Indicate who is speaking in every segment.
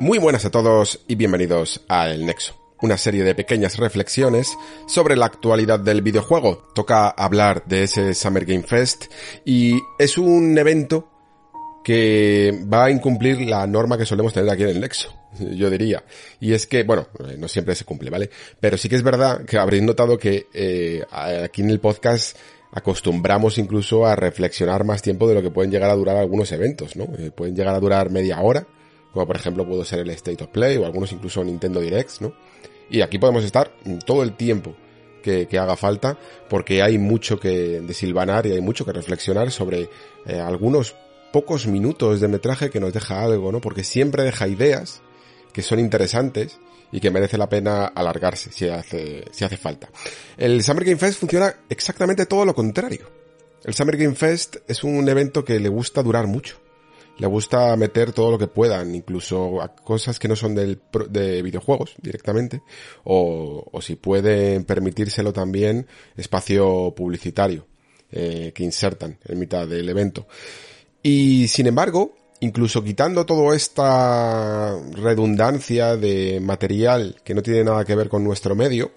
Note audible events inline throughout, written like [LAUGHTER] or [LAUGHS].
Speaker 1: Muy buenas a todos y bienvenidos a El Nexo, una serie de pequeñas reflexiones sobre la actualidad del videojuego. Toca hablar de ese Summer Game Fest y es un evento que va a incumplir la norma que solemos tener aquí en el Nexo, yo diría. Y es que, bueno, no siempre se cumple, ¿vale? Pero sí que es verdad que habréis notado que eh, aquí en el podcast acostumbramos incluso a reflexionar más tiempo de lo que pueden llegar a durar algunos eventos, ¿no? Eh, pueden llegar a durar media hora, como por ejemplo pudo ser el State of Play o algunos incluso Nintendo Directs, ¿no? Y aquí podemos estar todo el tiempo que, haga falta porque hay mucho que desilvanar y hay mucho que reflexionar sobre eh, algunos pocos minutos de metraje que nos deja algo, ¿no? Porque siempre deja ideas que son interesantes y que merece la pena alargarse si hace, si hace falta. El Summer Game Fest funciona exactamente todo lo contrario. El Summer Game Fest es un evento que le gusta durar mucho le gusta meter todo lo que puedan, incluso a cosas que no son del, de videojuegos directamente, o, o si pueden permitírselo también espacio publicitario eh, que insertan en mitad del evento. Y sin embargo, incluso quitando toda esta redundancia de material que no tiene nada que ver con nuestro medio,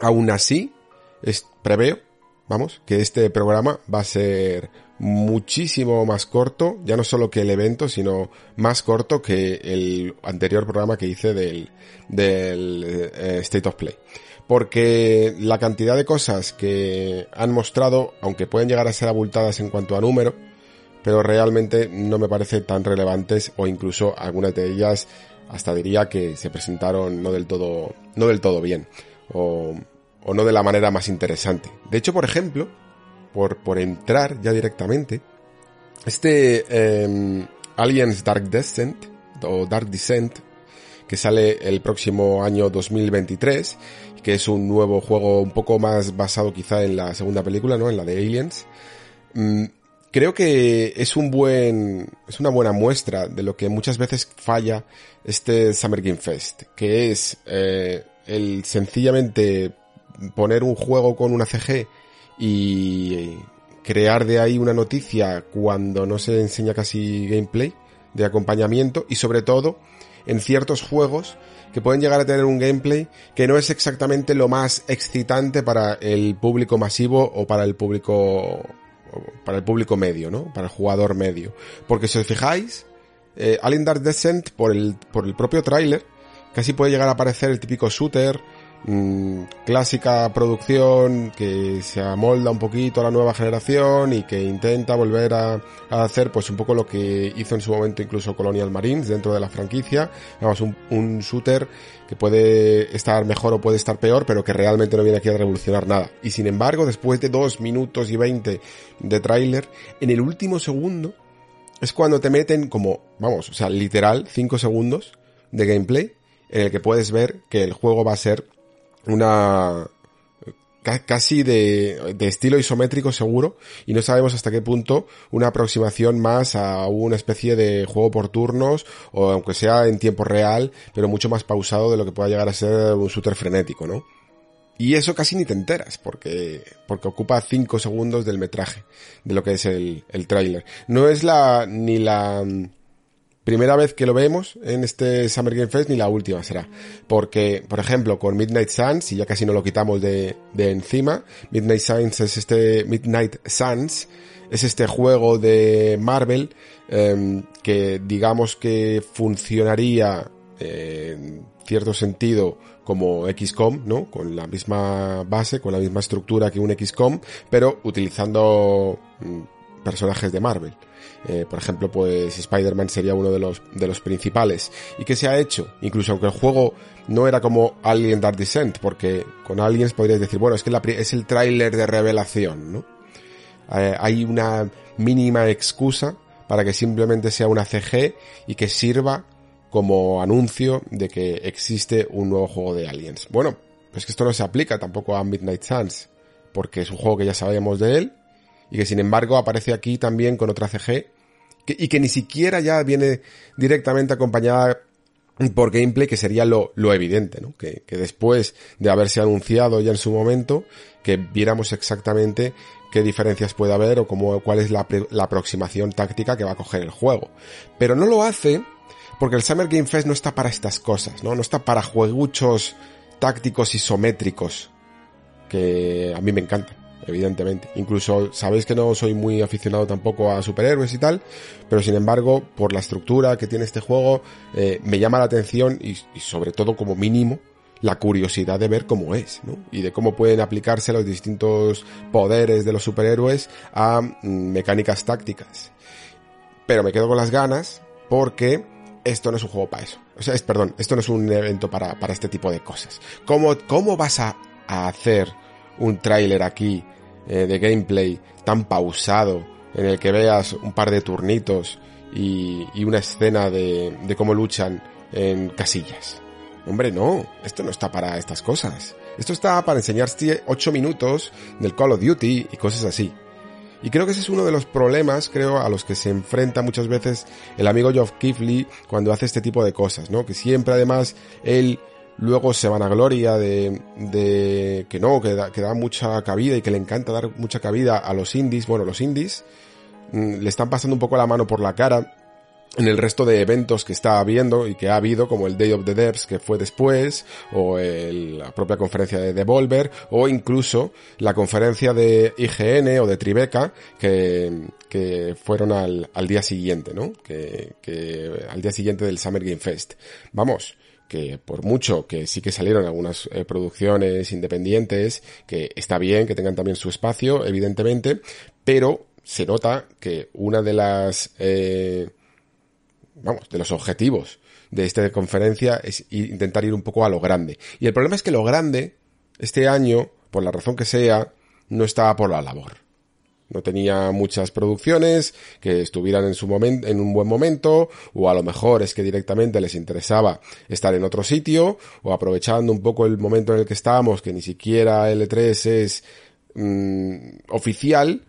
Speaker 1: aún así, preveo, vamos, que este programa va a ser muchísimo más corto, ya no solo que el evento, sino más corto que el anterior programa que hice del, del eh, State of Play. Porque la cantidad de cosas que han mostrado, aunque pueden llegar a ser abultadas en cuanto a número, pero realmente no me parece tan relevantes o incluso algunas de ellas hasta diría que se presentaron no del todo, no del todo bien o, o no de la manera más interesante. De hecho, por ejemplo, por, por entrar ya directamente, este eh, Aliens Dark Descent o Dark Descent que sale el próximo año 2023, que es un nuevo juego un poco más basado quizá en la segunda película, ¿no? En la de Aliens. Mm, creo que es un buen, es una buena muestra de lo que muchas veces falla este Summer Game Fest, que es eh, el sencillamente poner un juego con una CG y crear de ahí una noticia cuando no se enseña casi gameplay de acompañamiento y sobre todo en ciertos juegos que pueden llegar a tener un gameplay que no es exactamente lo más excitante para el público masivo o para el público para el público medio, ¿no? Para el jugador medio. Porque si os fijáis, eh, Alien Dark Descent por el, por el propio tráiler casi puede llegar a aparecer el típico shooter Mm, clásica producción que se amolda un poquito a la nueva generación y que intenta volver a, hacer pues un poco lo que hizo en su momento incluso Colonial Marines dentro de la franquicia, digamos un, un shooter que puede estar mejor o puede estar peor, pero que realmente no viene aquí a revolucionar nada. Y sin embargo, después de dos minutos y veinte de tráiler, en el último segundo es cuando te meten como, vamos, o sea, literal, cinco segundos de gameplay en el que puedes ver que el juego va a ser una casi de, de, estilo isométrico seguro y no sabemos hasta qué punto una aproximación más a una especie de juego por turnos o aunque sea en tiempo real pero mucho más pausado de lo que pueda llegar a ser un shooter frenético, ¿no? Y eso casi ni te enteras porque, porque ocupa 5 segundos del metraje de lo que es el, el tráiler. No es la, ni la, primera vez que lo vemos en este Summer Game Fest ni la última será. Porque, por ejemplo, con Midnight Suns, y ya casi no lo quitamos de, de encima, Midnight Suns es este, Midnight Suns es este juego de Marvel, em, que digamos que funcionaría en cierto sentido como XCOM, ¿no? Con la misma base, con la misma estructura que un XCOM, pero utilizando mm, personajes de Marvel. Eh, por ejemplo, pues Spider-Man sería uno de los, de los principales. ¿Y qué se ha hecho? Incluso aunque el juego no era como Alien Dark Descent, porque con Aliens podríais decir, bueno, es que es el tráiler de revelación, ¿no? Eh, hay una mínima excusa para que simplemente sea una CG y que sirva como anuncio de que existe un nuevo juego de Aliens. Bueno, pues que esto no se aplica tampoco a Midnight Suns, porque es un juego que ya sabíamos de él, y que sin embargo aparece aquí también con otra CG y que ni siquiera ya viene directamente acompañada por gameplay, que sería lo, lo evidente, ¿no? Que, que, después de haberse anunciado ya en su momento, que viéramos exactamente qué diferencias puede haber o cómo, cuál es la, la aproximación táctica que va a coger el juego. Pero no lo hace Porque el Summer Game Fest no está para estas cosas, ¿no? No está para jueguchos tácticos isométricos, que a mí me encantan evidentemente. Incluso sabéis que no soy muy aficionado tampoco a superhéroes y tal, pero sin embargo, por la estructura que tiene este juego, eh, me llama la atención y, sobre todo como mínimo la curiosidad de ver cómo es, ¿no? Y de cómo pueden aplicarse los distintos poderes de los superhéroes a mm, mecánicas tácticas. Pero me quedo con las ganas porque esto no es un juego para eso. O sea, es, perdón, esto no es un evento para, para este tipo de cosas. ¿Cómo, cómo vas a, a hacer un tráiler aquí eh, de gameplay tan pausado en el que veas un par de turnitos y, y una escena de, de cómo luchan en casillas. Hombre, no, esto no está para estas cosas. Esto está para enseñarte 8 minutos del Call of Duty y cosas así. Y creo que ese es uno de los problemas, creo, a los que se enfrenta muchas veces el amigo Geoff Keighley cuando hace este tipo de cosas, ¿no? Que siempre además él luego se van a gloria de, de que no, que da, que da mucha cabida y que le encanta dar mucha cabida a los indies. Bueno, los indies mm, le están pasando un poco la mano por la cara en el resto de eventos que está habiendo y que ha habido, como el Day of the Devs que fue después, o la propia conferencia de Devolver, o incluso la conferencia de IGN o de Tribeca, que, que fueron al, al día siguiente, ¿no? Que, que al día siguiente del Summer Game Fest. Vamos, que por mucho que sí que salieron algunas eh, producciones independientes, que está bien que tengan también su espacio, evidentemente, pero se nota que una de las, eh, vamos, de los objetivos de esta conferencia es intentar ir un poco a lo grande. Y el problema es que lo grande, este año, por la razón que sea, no estaba por la labor. No tenía muchas producciones que estuvieran en su momento, en un buen momento, o a lo mejor es que directamente les interesaba estar en otro sitio, o aprovechando un poco el momento en el que estábamos, que ni siquiera L3 es mm, oficial,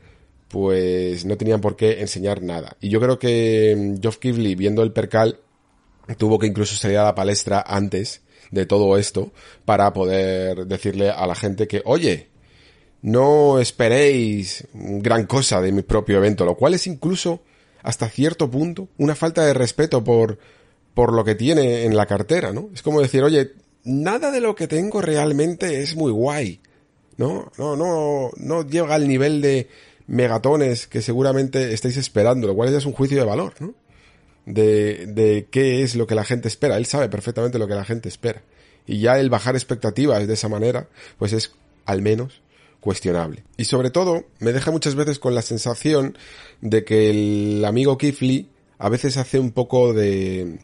Speaker 1: pues no tenían por qué enseñar nada. Y yo creo que mm, Geoff Keighley, viendo el percal, tuvo que incluso salir a la palestra antes de todo esto para poder decirle a la gente que, oye, no esperéis gran cosa de mi propio evento, lo cual es incluso hasta cierto punto una falta de respeto por, por lo que tiene en la cartera, ¿no? Es como decir, oye, nada de lo que tengo realmente es muy guay, ¿no? No, no, no llega al nivel de megatones que seguramente estáis esperando, lo cual ya es un juicio de valor, ¿no? De, de qué es lo que la gente espera. Él sabe perfectamente lo que la gente espera. Y ya el bajar expectativas de esa manera, pues es al menos cuestionable. Y sobre todo, me deja muchas veces con la sensación de que el amigo Kifli a veces hace un poco de...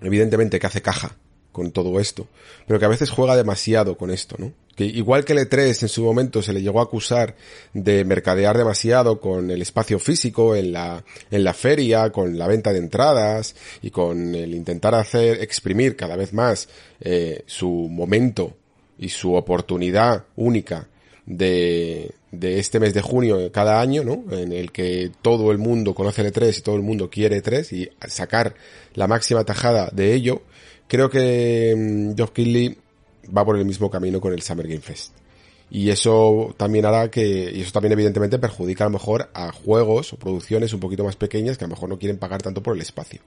Speaker 1: Evidentemente que hace caja con todo esto, pero que a veces juega demasiado con esto, ¿no? Que igual que el E3 en su momento se le llegó a acusar de mercadear demasiado con el espacio físico en la, en la feria, con la venta de entradas y con el intentar hacer, exprimir cada vez más eh, su momento y su oportunidad única de, de este mes de junio cada año, ¿no? En el que todo el mundo conoce el E3 y todo el mundo quiere E3 y sacar la máxima tajada de ello, creo que mm, Geoff Keighley va por el mismo camino con el Summer Game Fest. Y eso también hará que, y eso también evidentemente perjudica a lo mejor a juegos o producciones un poquito más pequeñas que a lo mejor no quieren pagar tanto por el espacio.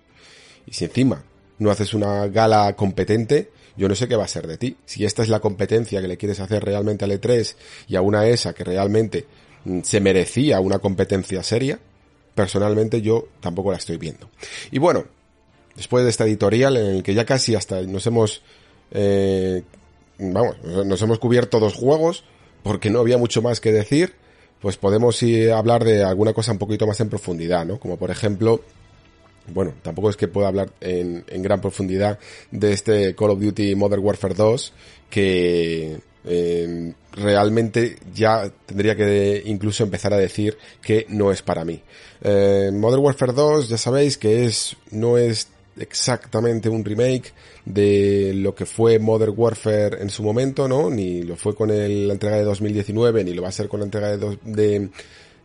Speaker 1: Y si encima no haces una gala competente, yo no sé qué va a ser de ti. Si esta es la competencia que le quieres hacer realmente al E3 y a una ESA que realmente mm, se merecía una competencia seria, personalmente yo tampoco la estoy viendo. Y bueno, después de esta editorial en el que ya casi hasta nos hemos, eh, vamos, nos hemos cubierto dos juegos porque no había mucho más que decir, pues podemos ir a hablar de alguna cosa un poquito más en profundidad, ¿no? Como por ejemplo bueno, tampoco es que pueda hablar en, gran profundidad de este Call of Duty Modern Warfare 2, que eh, realmente ya tendría que incluso empezar a decir que no es para mí. Eh, Modern Warfare 2 ya sabéis que es, no es exactamente un remake de lo que fue Modern Warfare en su momento, ¿no? Ni lo fue con la entrega de 2019, ni lo va a ser con la entrega de, de,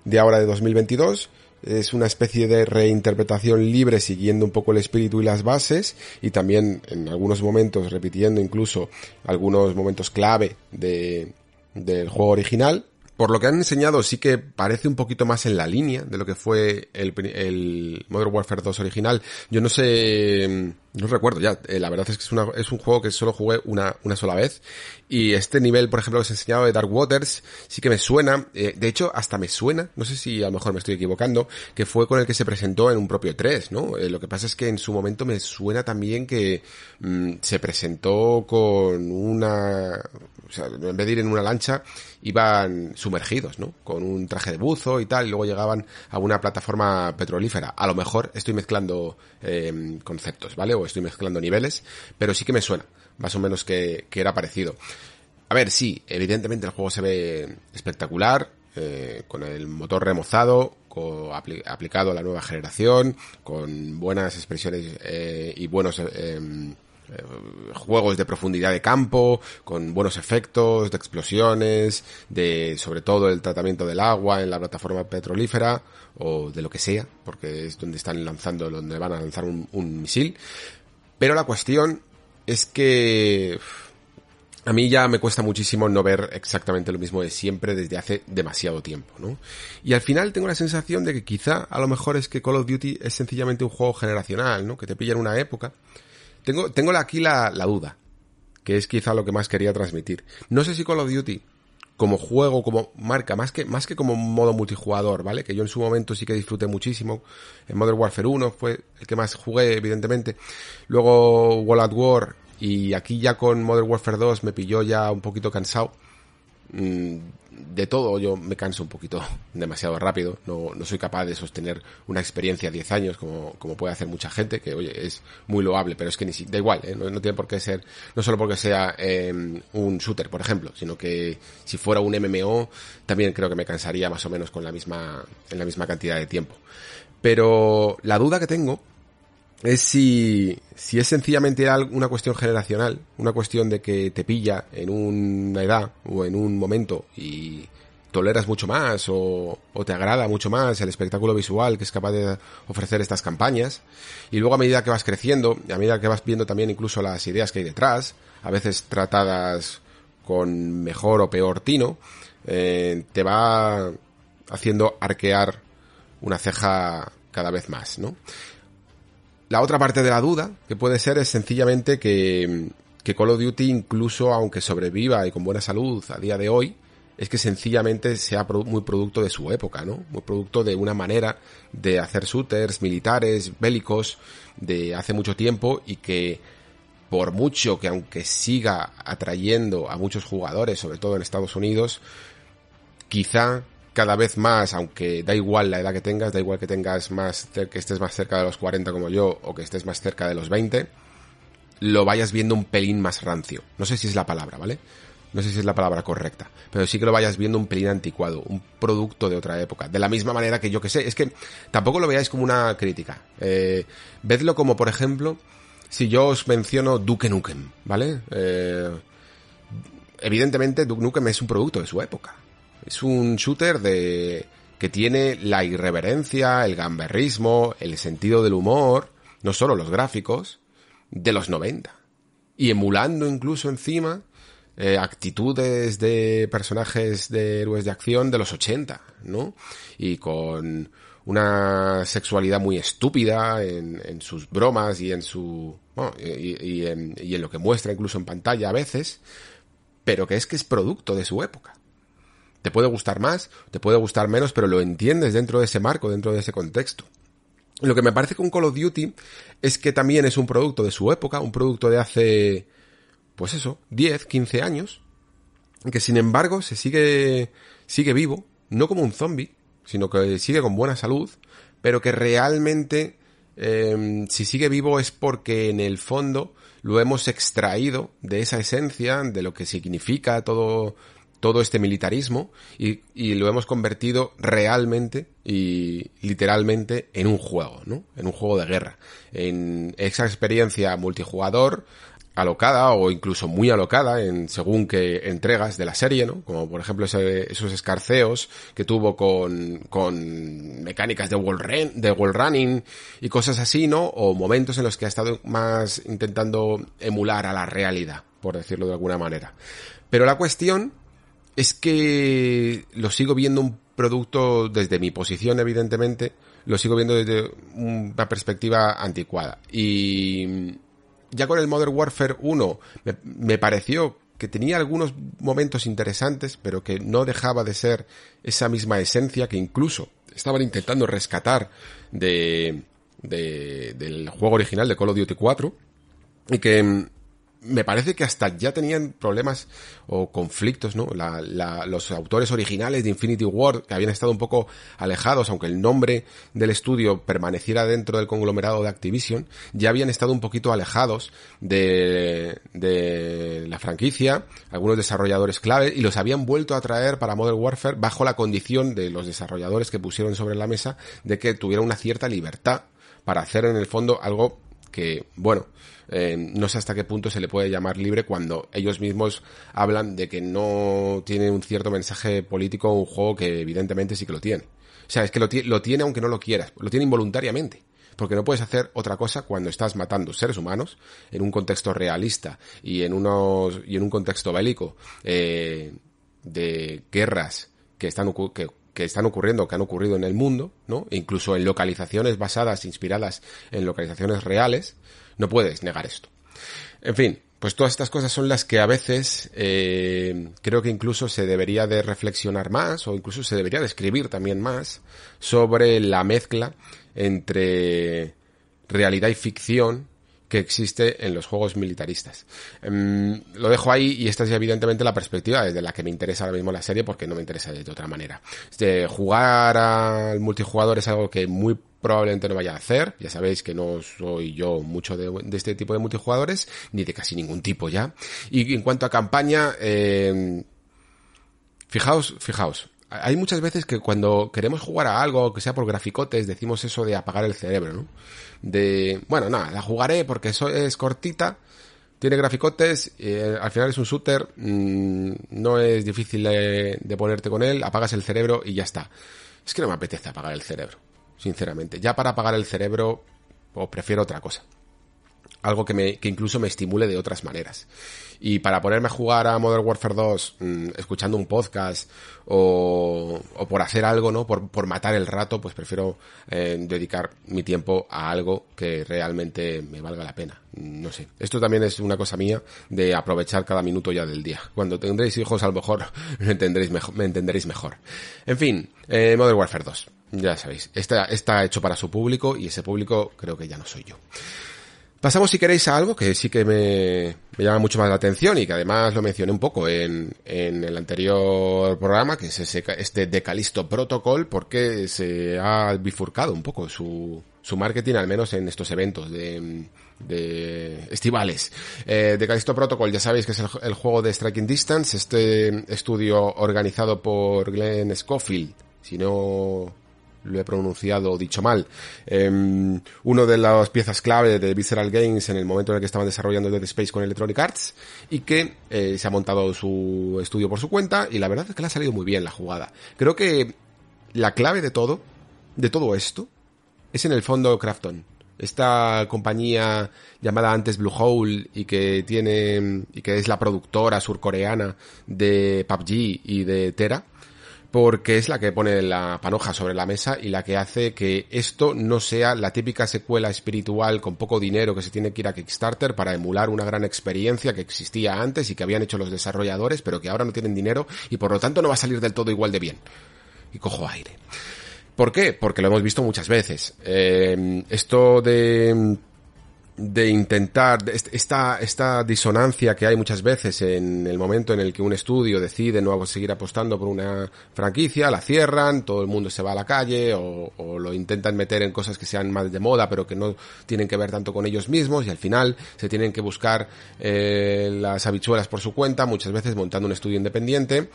Speaker 1: de ahora de 2022 es una especie de reinterpretación libre siguiendo un poco el espíritu y las bases y también en algunos momentos repitiendo incluso algunos momentos clave de, del juego original por lo que han enseñado sí que parece un poquito más en la línea de lo que fue el, el Modern Warfare 2 original. Yo no sé, no recuerdo ya, eh, la verdad es que es, una, es un juego que solo jugué una, una sola vez y este nivel, por ejemplo, que os he enseñado de Dark Waters, sí que me suena, eh, de hecho hasta me suena, no sé si a lo mejor me estoy equivocando, que fue con el que se presentó en un propio 3, ¿no? Eh, lo que pasa es que en su momento me suena también que mm, se presentó con una, o sea, en vez de ir en una lancha, iban sumergidos, ¿no? Con un traje de buzo y tal, y luego llegaban a una plataforma petrolífera. A lo mejor estoy mezclando eh, conceptos, ¿vale? Estoy mezclando niveles, pero sí que me suena más o menos que, que era parecido. A ver, sí, evidentemente el juego se ve espectacular, eh, con el motor remozado, con, aplicado a la nueva generación, con buenas expresiones eh, y buenos eh, juegos de profundidad de campo, con buenos efectos, de explosiones, de sobre todo el tratamiento del agua en la plataforma petrolífera o de lo que sea, porque es donde están lanzando, donde van a lanzar un, un misil. Pero la cuestión es que a mí ya me cuesta muchísimo no ver exactamente lo mismo de siempre desde hace demasiado tiempo, ¿no? Y al final tengo la sensación de que quizá a lo mejor es que Call of Duty es sencillamente un juego generacional, ¿no? Que te pilla en una época. Tengo, tengo aquí la, la duda, que es quizá lo que más quería transmitir. No sé si Call of Duty como juego, como marca, más que, más que como modo multijugador, ¿vale? Que yo en su momento sí que disfruté muchísimo. En Modern Warfare 1 fue el que más jugué, evidentemente. Luego World at War y aquí ya con Modern Warfare 2 me pilló ya un poquito cansado. De todo yo me canso un poquito [LAUGHS] demasiado rápido, no, no soy capaz de sostener una experiencia 10 años como, como puede hacer mucha gente, que oye, es muy loable, pero es que ni da igual, ¿eh? no, tiene por qué ser, no solo porque sea em, un shooter, por ejemplo, sino que si fuera un MMO, también creo que me cansaría más o menos con la misma, en la misma cantidad de tiempo. Pero la duda que tengo es si, si es sencillamente una cuestión generacional, una cuestión de que te pilla en una edad o en un momento y toleras mucho más o, o, te agrada mucho más el espectáculo visual que es capaz de ofrecer estas campañas y luego a medida que vas creciendo a medida que vas viendo también incluso las ideas que hay detrás, a veces tratadas con mejor o peor tino, eh, te va haciendo arquear una ceja cada vez más, ¿no? La otra parte de la duda que puede ser es sencillamente que, que Call of Duty incluso aunque sobreviva y con buena salud a día de hoy, es que sencillamente sea muy producto de su época, ¿no? Muy producto de una manera de hacer shooters militares, bélicos, de hace mucho tiempo y que por mucho que aunque siga atrayendo a muchos jugadores, sobre todo en Estados Unidos, quizá cada vez más, aunque da igual la edad que tengas, da igual que tengas más, que estés más cerca de los 40 como yo, o que estés más cerca de los 20, lo vayas viendo un pelín más rancio. No sé si es la palabra, ¿vale? No sé si es la palabra correcta, pero sí que lo vayas viendo un pelín anticuado, un producto de otra época. De la misma manera que yo que sé, es que tampoco lo veáis como una crítica. Eh, vedlo como, por ejemplo, si yo os menciono Duke Nukem, ¿vale? Eh, evidentemente Duke Nukem es un producto de su época. Es un shooter de que tiene la irreverencia, el gamberrismo, el sentido del humor, no solo los gráficos, de los 90. Y emulando incluso encima eh, actitudes de personajes de héroes de acción de los 80, ¿no? Y con una sexualidad muy estúpida en, en sus bromas y en su... Bueno, y, y, en, y en lo que muestra incluso en pantalla a veces, pero que es que es producto de su época. Te puede gustar más, te puede gustar menos, pero lo entiendes dentro de ese marco, dentro de ese contexto. Lo que me parece con Call of Duty es que también es un producto de su época, un producto de hace, pues eso, 10, 15 años, que sin embargo se sigue, sigue vivo, no como un zombie, sino que sigue con buena salud, pero que realmente, eh, si sigue vivo es porque en el fondo lo hemos extraído de esa esencia, de lo que significa todo, todo este militarismo y, lo hemos convertido realmente y literalmente en un juego, ¿no? En un juego de guerra. En esa experiencia multijugador alocada o incluso muy alocada en según qué entregas de la serie, ¿no? Como por ejemplo ese, esos escarceos que tuvo con, con mecánicas de wall, run, de wall running y cosas así, ¿no? O momentos en los que ha estado más intentando emular a la realidad, por decirlo de alguna manera. Pero la cuestión es que lo sigo viendo un producto desde mi posición, evidentemente, lo sigo viendo desde una perspectiva anticuada. Y ya con el Modern Warfare 1 me, pareció que tenía algunos momentos interesantes, pero que no dejaba de ser esa misma esencia que incluso estaban intentando rescatar de, de, del juego original de Call of Duty 4 y que me parece que hasta ya tenían problemas o conflictos, ¿no? los autores originales de Infinity War, que habían estado un poco alejados, aunque el nombre del estudio permaneciera dentro del conglomerado de Activision, ya habían estado un poquito alejados de, de la franquicia, algunos desarrolladores clave, y los habían vuelto a traer para Modern Warfare bajo la condición de los desarrolladores que pusieron sobre la mesa de que tuvieran una cierta libertad para hacer en el fondo algo que, bueno, eh, no sé hasta qué punto se le puede llamar libre cuando ellos mismos hablan de que no tiene un cierto mensaje político un juego que evidentemente sí que lo tiene. O sea, es que lo, tiene aunque no lo quieras, lo tiene involuntariamente porque no puedes hacer otra cosa cuando estás matando seres humanos en un contexto realista y en unos y en un contexto bélico eh, de guerras que están que, que están ocurriendo, que han ocurrido en el mundo, ¿no? incluso en localizaciones basadas, inspiradas en localizaciones reales, no puedes negar esto. En fin, pues todas estas cosas son las que a veces eh, creo que incluso se debería de reflexionar más o incluso se debería de escribir también más sobre la mezcla entre realidad y ficción que existe en los juegos militaristas. Em, lo dejo ahí y esta es evidentemente la perspectiva desde la que me interesa ahora mismo la serie porque no me interesa de otra manera. De jugar al multijugador es algo que muy probablemente no vaya a hacer. Ya sabéis que no soy yo mucho de, este tipo de multijugadores, ni de casi ningún tipo ya. Y en cuanto a campaña, eh, fijaos, fijaos. Hay muchas veces que cuando queremos jugar a algo, que sea por graficotes, decimos eso de apagar el cerebro, ¿no? De, bueno, nada, la jugaré porque eso es cortita, tiene graficotes, eh, al final es un shooter, mm, no es difícil de ponerte con él, apagas el cerebro y ya está. Es que no me apetece apagar el cerebro sinceramente. Ya para apagar el cerebro, o prefiero otra cosa. Algo que, me, que incluso me estimule de otras maneras. Y para ponerme a jugar a Modern Warfare 2 mm, escuchando un podcast o, o, por hacer algo, ¿no? Por, por matar el rato, pues prefiero eh, dedicar mi tiempo a algo que realmente me valga la pena. No sé. Esto también es una cosa mía de aprovechar cada minuto ya del día. Cuando tendréis hijos a lo mejor [LAUGHS] me entenderéis mejor. Me entenderéis mejor. En fin, eh, Modern Warfare 2. Ya sabéis, está, está hecho para su público y ese público creo que ya no soy yo. Pasamos si queréis a algo que sí que me, me, llama mucho más la atención y que además lo mencioné un poco en, en el anterior programa, que es ese, este Decalisto Protocol, porque se ha bifurcado un poco su, su marketing, al menos en estos eventos de, de estivales. Eh, Decalisto Protocol, ya sabéis que es el, el, juego de Striking Distance, este estudio organizado por Glenn Schofield, si no lo he pronunciado dicho mal, eh, uno de las piezas clave de Visceral Games en el momento en el que estaban desarrollando Dead Space con Electronic Arts y que eh, se ha montado su estudio por su cuenta y la verdad es que le ha salido muy bien la jugada. Creo que la clave de todo, de todo esto, es en el fondo Crafton. Esta compañía llamada antes Blue Hole y que tiene y que es la productora surcoreana de PUBG y de Tera, porque es la que pone la panoja sobre la mesa y la que hace que esto no sea la típica secuela espiritual con poco dinero que se tiene que ir a Kickstarter para emular una gran experiencia que existía antes y que habían hecho los desarrolladores, pero que ahora no tienen dinero y por lo tanto no va a salir del todo igual de bien. Y cojo aire. ¿Por qué? Porque lo hemos visto muchas veces. Eh, esto de de intentar esta esta disonancia que hay muchas veces en el momento en el que un estudio decide no seguir apostando por una franquicia, la cierran, todo el mundo se va a la calle o, o, lo intentan meter en cosas que sean más de moda pero que no tienen que ver tanto con ellos mismos y al final se tienen que buscar eh, las habichuelas por su cuenta, muchas veces montando un estudio independiente,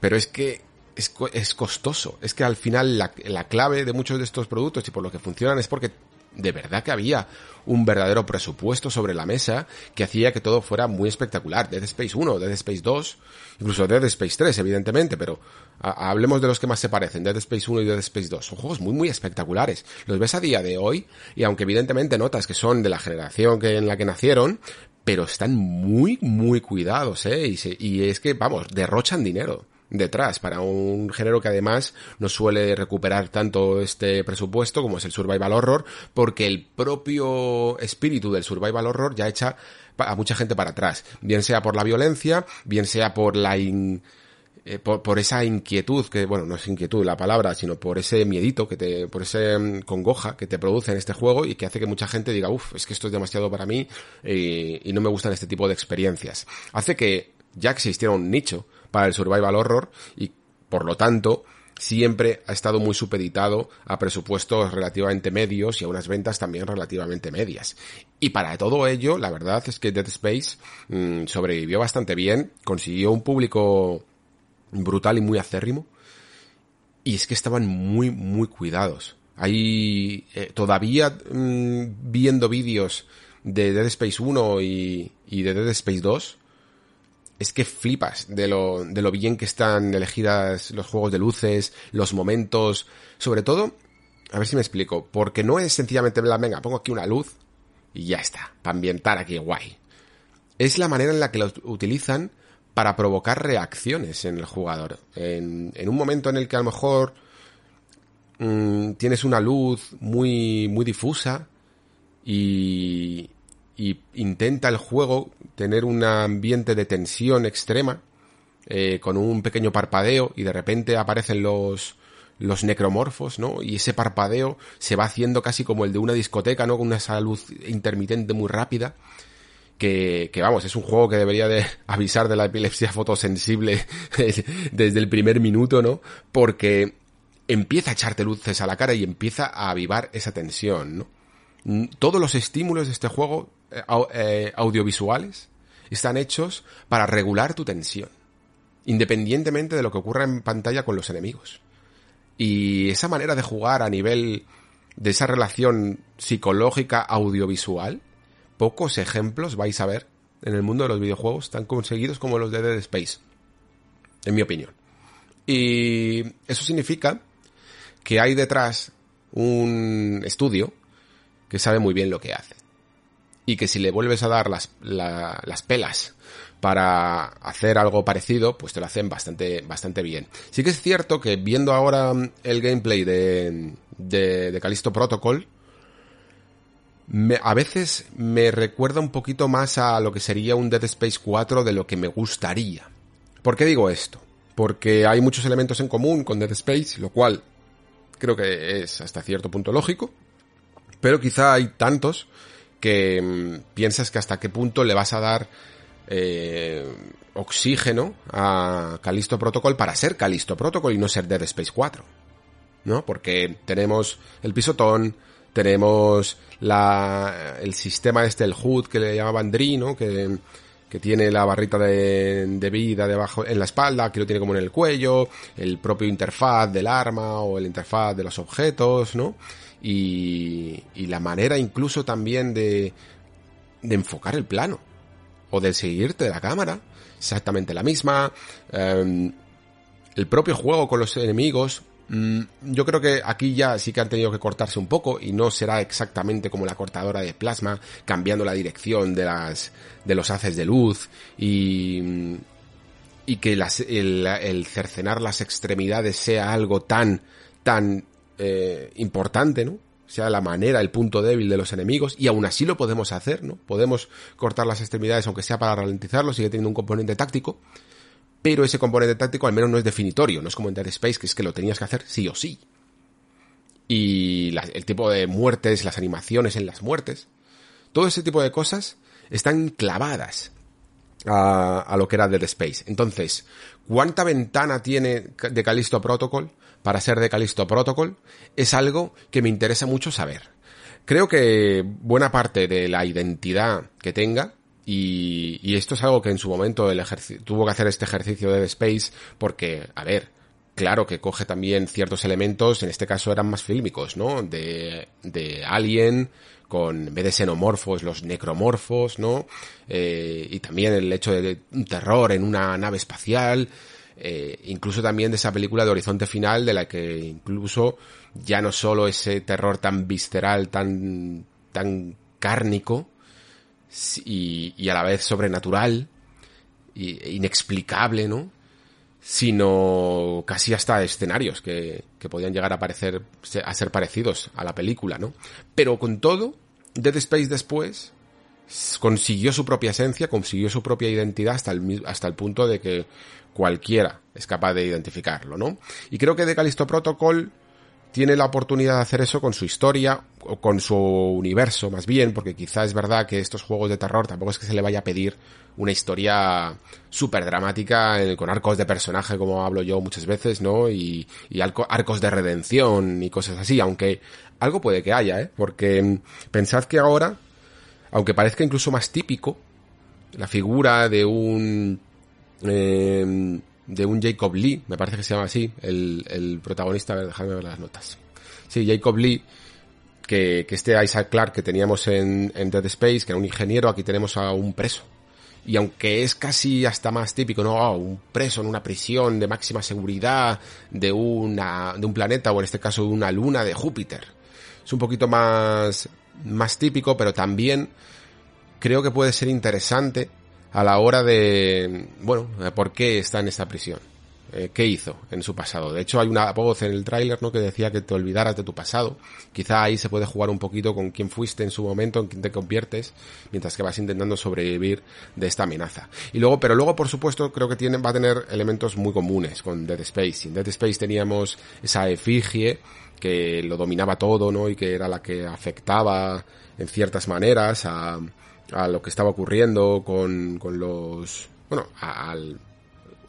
Speaker 1: pero es que es, es costoso, es que al final la, la clave de muchos de estos productos y por lo que funcionan es porque de verdad que había un verdadero presupuesto sobre la mesa que hacía que todo fuera muy espectacular. Dead Space 1, Dead Space 2, incluso Dead Space 3, evidentemente, pero hablemos de los que más se parecen, Dead Space 1 y Dead Space 2. Son juegos muy, muy espectaculares. Los ves a día de hoy y aunque evidentemente notas que son de la generación que, en la que nacieron, pero están muy, muy cuidados, ¿eh? Y, y es que, vamos, derrochan dinero detrás para un género que además no suele recuperar tanto este presupuesto como es el survival horror porque el propio espíritu del survival horror ya echa a mucha gente para atrás. Bien sea por la violencia bien sea por la eh, por, esa inquietud que bueno no es inquietud la palabra sino por ese miedito que te por ese mm, congoja que te produce en este juego y que hace que mucha gente diga uff es que esto es demasiado para mí y, y no me gustan este tipo de experiencias hace que ya existiera un nicho para el survival horror y por lo tanto siempre ha estado muy supeditado a presupuestos relativamente medios y a unas ventas también relativamente medias. Y para todo ello, la verdad es que Dead Space mm, sobrevivió bastante bien, consiguió un público brutal y muy acérrimo, y es que estaban muy, muy cuidados. Hay eh, todavía mm, viendo vídeos de Dead Space 1 y, y de Dead Space 2, es que flipas de lo, de lo bien que están elegidas los juegos de luces, los momentos, sobre todo, a ver si me explico, porque no es sencillamente, venga, pongo aquí una luz y ya está, para ambientar aquí guay. Es la manera en la que lo utilizan para provocar reacciones en el jugador. En, en un momento en el que a lo mejor mm, tienes una luz muy, muy difusa y, y intenta el juego tener un ambiente de tensión extrema, eh, con un pequeño parpadeo y de repente aparecen los, los necromorfos, ¿no? Y ese parpadeo se va haciendo casi como el de una discoteca, ¿no? Con una luz intermitente muy rápida. Que, que, vamos, es un juego que debería de [LAUGHS] avisar de la epilepsia fotosensible [LAUGHS] desde el primer minuto, ¿no? Porque empieza a echarte luces a la cara y empieza a avivar esa tensión, ¿no? Todos los estímulos de este juego eh, eh, audiovisuales están hechos para regular tu tensión, independientemente de lo que ocurra en pantalla con los enemigos. Y esa manera de jugar a nivel de esa relación psicológica audiovisual, pocos ejemplos vais a ver en el mundo de los videojuegos tan conseguidos como los de Dead Space, en mi opinión. Y eso significa que hay detrás un estudio que sabe muy bien lo que hace y que si le vuelves a dar las, las pelas para hacer algo parecido, pues te lo hacen bastante, bastante bien. Sí que es cierto que viendo ahora el gameplay de, de, de Protocol, a veces me recuerda un poquito más a lo que sería un Dead Space 4 de lo que me gustaría. ¿Por qué digo esto? Porque hay muchos elementos en común con Dead Space, lo cual creo que es hasta cierto punto lógico, pero quizá hay tantos que mm, piensas que hasta qué punto le vas a dar eh, oxígeno a Calisto Protocol para ser Calisto Protocol y no ser Dead Space 4. ¿No? Porque tenemos el pisotón, tenemos la, el sistema este, el HUD que le llamaban DRI, ¿no? Que, que tiene la barrita de, de, vida debajo en la espalda, que lo tiene como en el cuello, el propio interfaz del arma o el interfaz de los objetos, ¿no? Y, y la manera incluso también de, de enfocar el plano o de seguirte de la cámara, exactamente la misma. Em, el propio juego con los enemigos, mm, yo creo que aquí ya sí que han tenido que cortarse un poco y no será exactamente como la cortadora de plasma, cambiando la dirección de las, de los haces de luz y, y que las, el, el cercenar las extremidades sea algo tan, tan eh, importante, ¿no? sea la manera, el punto débil de los enemigos, y aún así lo podemos hacer, ¿no? Podemos cortar las extremidades, aunque sea para ralentizarlo, sigue teniendo un componente táctico, pero ese componente táctico al menos no es definitorio, no es como en Dead Space, que es que lo tenías que hacer sí o sí. Y el tipo de muertes, las animaciones en las muertes, todo ese tipo de cosas están clavadas a, a lo que era Dead Space. Entonces, ¿cuánta ventana tiene de Callisto Protocol? Para ser de Callisto Protocol es algo que me interesa mucho saber. Creo que buena parte de la identidad que tenga y, esto es algo que en su momento el tuvo que hacer este ejercicio de Space porque, a ver, claro que coge también ciertos elementos, en este caso eran más fílmicos, ¿no? De, de Alien, con en vez de xenomorfos, los necromorfos, ¿no? Eh, y también el hecho de un terror en una nave espacial, eh, incluso también de esa película de Horizonte Final, de la que incluso ya no solo ese terror tan visceral, tan, tan cárnico, y, a la vez sobrenatural, e inexplicable, ¿no? Sino casi hasta escenarios que, que podían llegar a parecer, a ser parecidos a la película, ¿no? Pero con todo, Dead Space después consiguió su propia esencia, consiguió su propia identidad hasta el, hasta el punto de que cualquiera es capaz de identificarlo, ¿no? Y creo que The Callisto Protocol tiene la oportunidad de hacer eso con su historia, o con su universo más bien, porque quizá es verdad que estos juegos de terror tampoco es que se le vaya a pedir una historia súper dramática con arcos de personaje, como hablo yo muchas veces, ¿no? Y, y arcos de redención y cosas así, aunque algo puede que haya, ¿eh? Porque pensad que ahora aunque parezca incluso más típico, la figura de un eh, de un Jacob Lee, me parece que se llama así, el, el protagonista, a ver, déjame ver las notas. Sí, Jacob Lee, que, que este Isaac Clark que teníamos en, en Dead Space, que era un ingeniero, aquí tenemos a un preso. Y aunque es casi hasta más típico, ¿no? Oh, un preso en una prisión de máxima seguridad de una, de un planeta, o en este caso de una luna de Júpiter. Es un poquito más, más típico, pero también creo que puede ser interesante a la hora de, bueno, por qué está en esta prisión. Eh, ¿Qué hizo en su pasado? De hecho, hay una voz en el tráiler, ¿no? Que decía que te olvidaras de tu pasado. Quizá ahí se puede jugar un poquito con quién fuiste en su momento, en quién te conviertes, mientras que vas intentando sobrevivir de esta amenaza. Y luego, pero luego, por supuesto, creo que tiene, va a tener elementos muy comunes con Dead Space. En Dead Space teníamos esa efigie que lo dominaba todo, ¿no? Y que era la que afectaba en ciertas maneras a, a lo que estaba ocurriendo con, con los, bueno, al,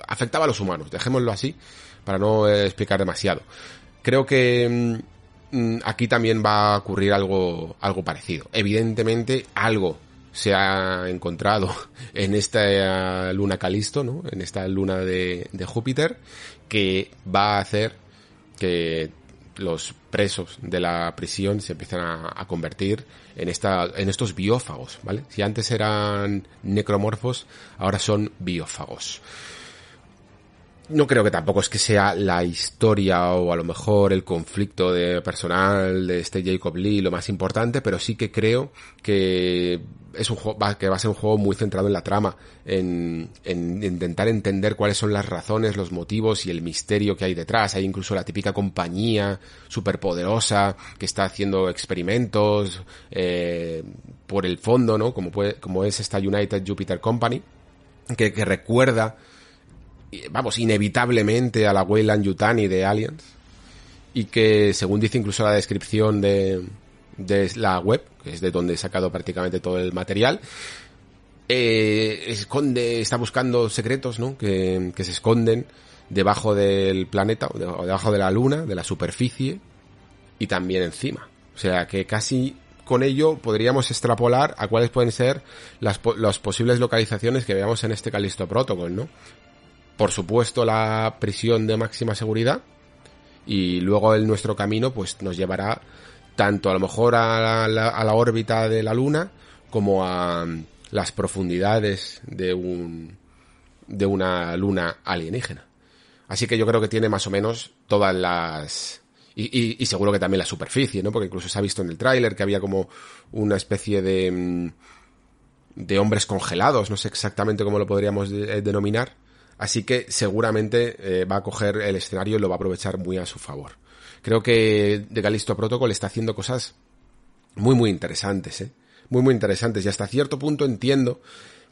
Speaker 1: afectaba a los humanos, dejémoslo así, para no explicar demasiado. Creo que mm, aquí también va a ocurrir algo, algo parecido. Evidentemente, algo se ha encontrado [LAUGHS] en esta luna Calisto, ¿no? En esta luna de, de Júpiter, que va a hacer que los presos de la prisión se empiezan a, convertir en esta, en estos biófagos, ¿vale? Si antes eran necromorfos, ahora son biófagos. No creo que tampoco es que sea la historia o a lo mejor el conflicto de personal de este Jacob Lee lo más importante, pero sí que creo que es un juego que va a ser un juego muy centrado en la trama, en, en, intentar entender cuáles son las razones, los motivos y el misterio que hay detrás. Hay incluso la típica compañía superpoderosa que está haciendo experimentos eh, por el fondo, ¿no? Como, puede, como es esta United Jupiter Company, que, que recuerda, vamos, inevitablemente a la Weyland Yutani de Aliens y que según dice incluso la descripción de, de la web, que es de donde he sacado prácticamente todo el material, eh, esconde, está buscando secretos, ¿no? Que, que, se esconden debajo del planeta, o debajo de la luna, de la superficie, y también encima. O sea que casi con ello podríamos extrapolar a cuáles pueden ser las, las posibles localizaciones que veamos en este Calisto Protocol, ¿no? Por supuesto la prisión de máxima seguridad, y luego el nuestro camino pues nos llevará tanto a lo mejor a la, a la órbita de la Luna como a mm, las profundidades de un de una luna alienígena. Así que yo creo que tiene más o menos todas las y, y, seguro que también la superficie, ¿no? Porque incluso se ha visto en el tráiler que había como una especie de mm, de hombres congelados, no sé exactamente cómo lo podríamos denominar. Así que seguramente eh, va a coger el escenario y lo va a aprovechar muy a su favor. Creo que The Callisto Protocol está haciendo cosas muy, muy interesantes, ¿eh? Muy, muy interesantes. Y hasta cierto punto entiendo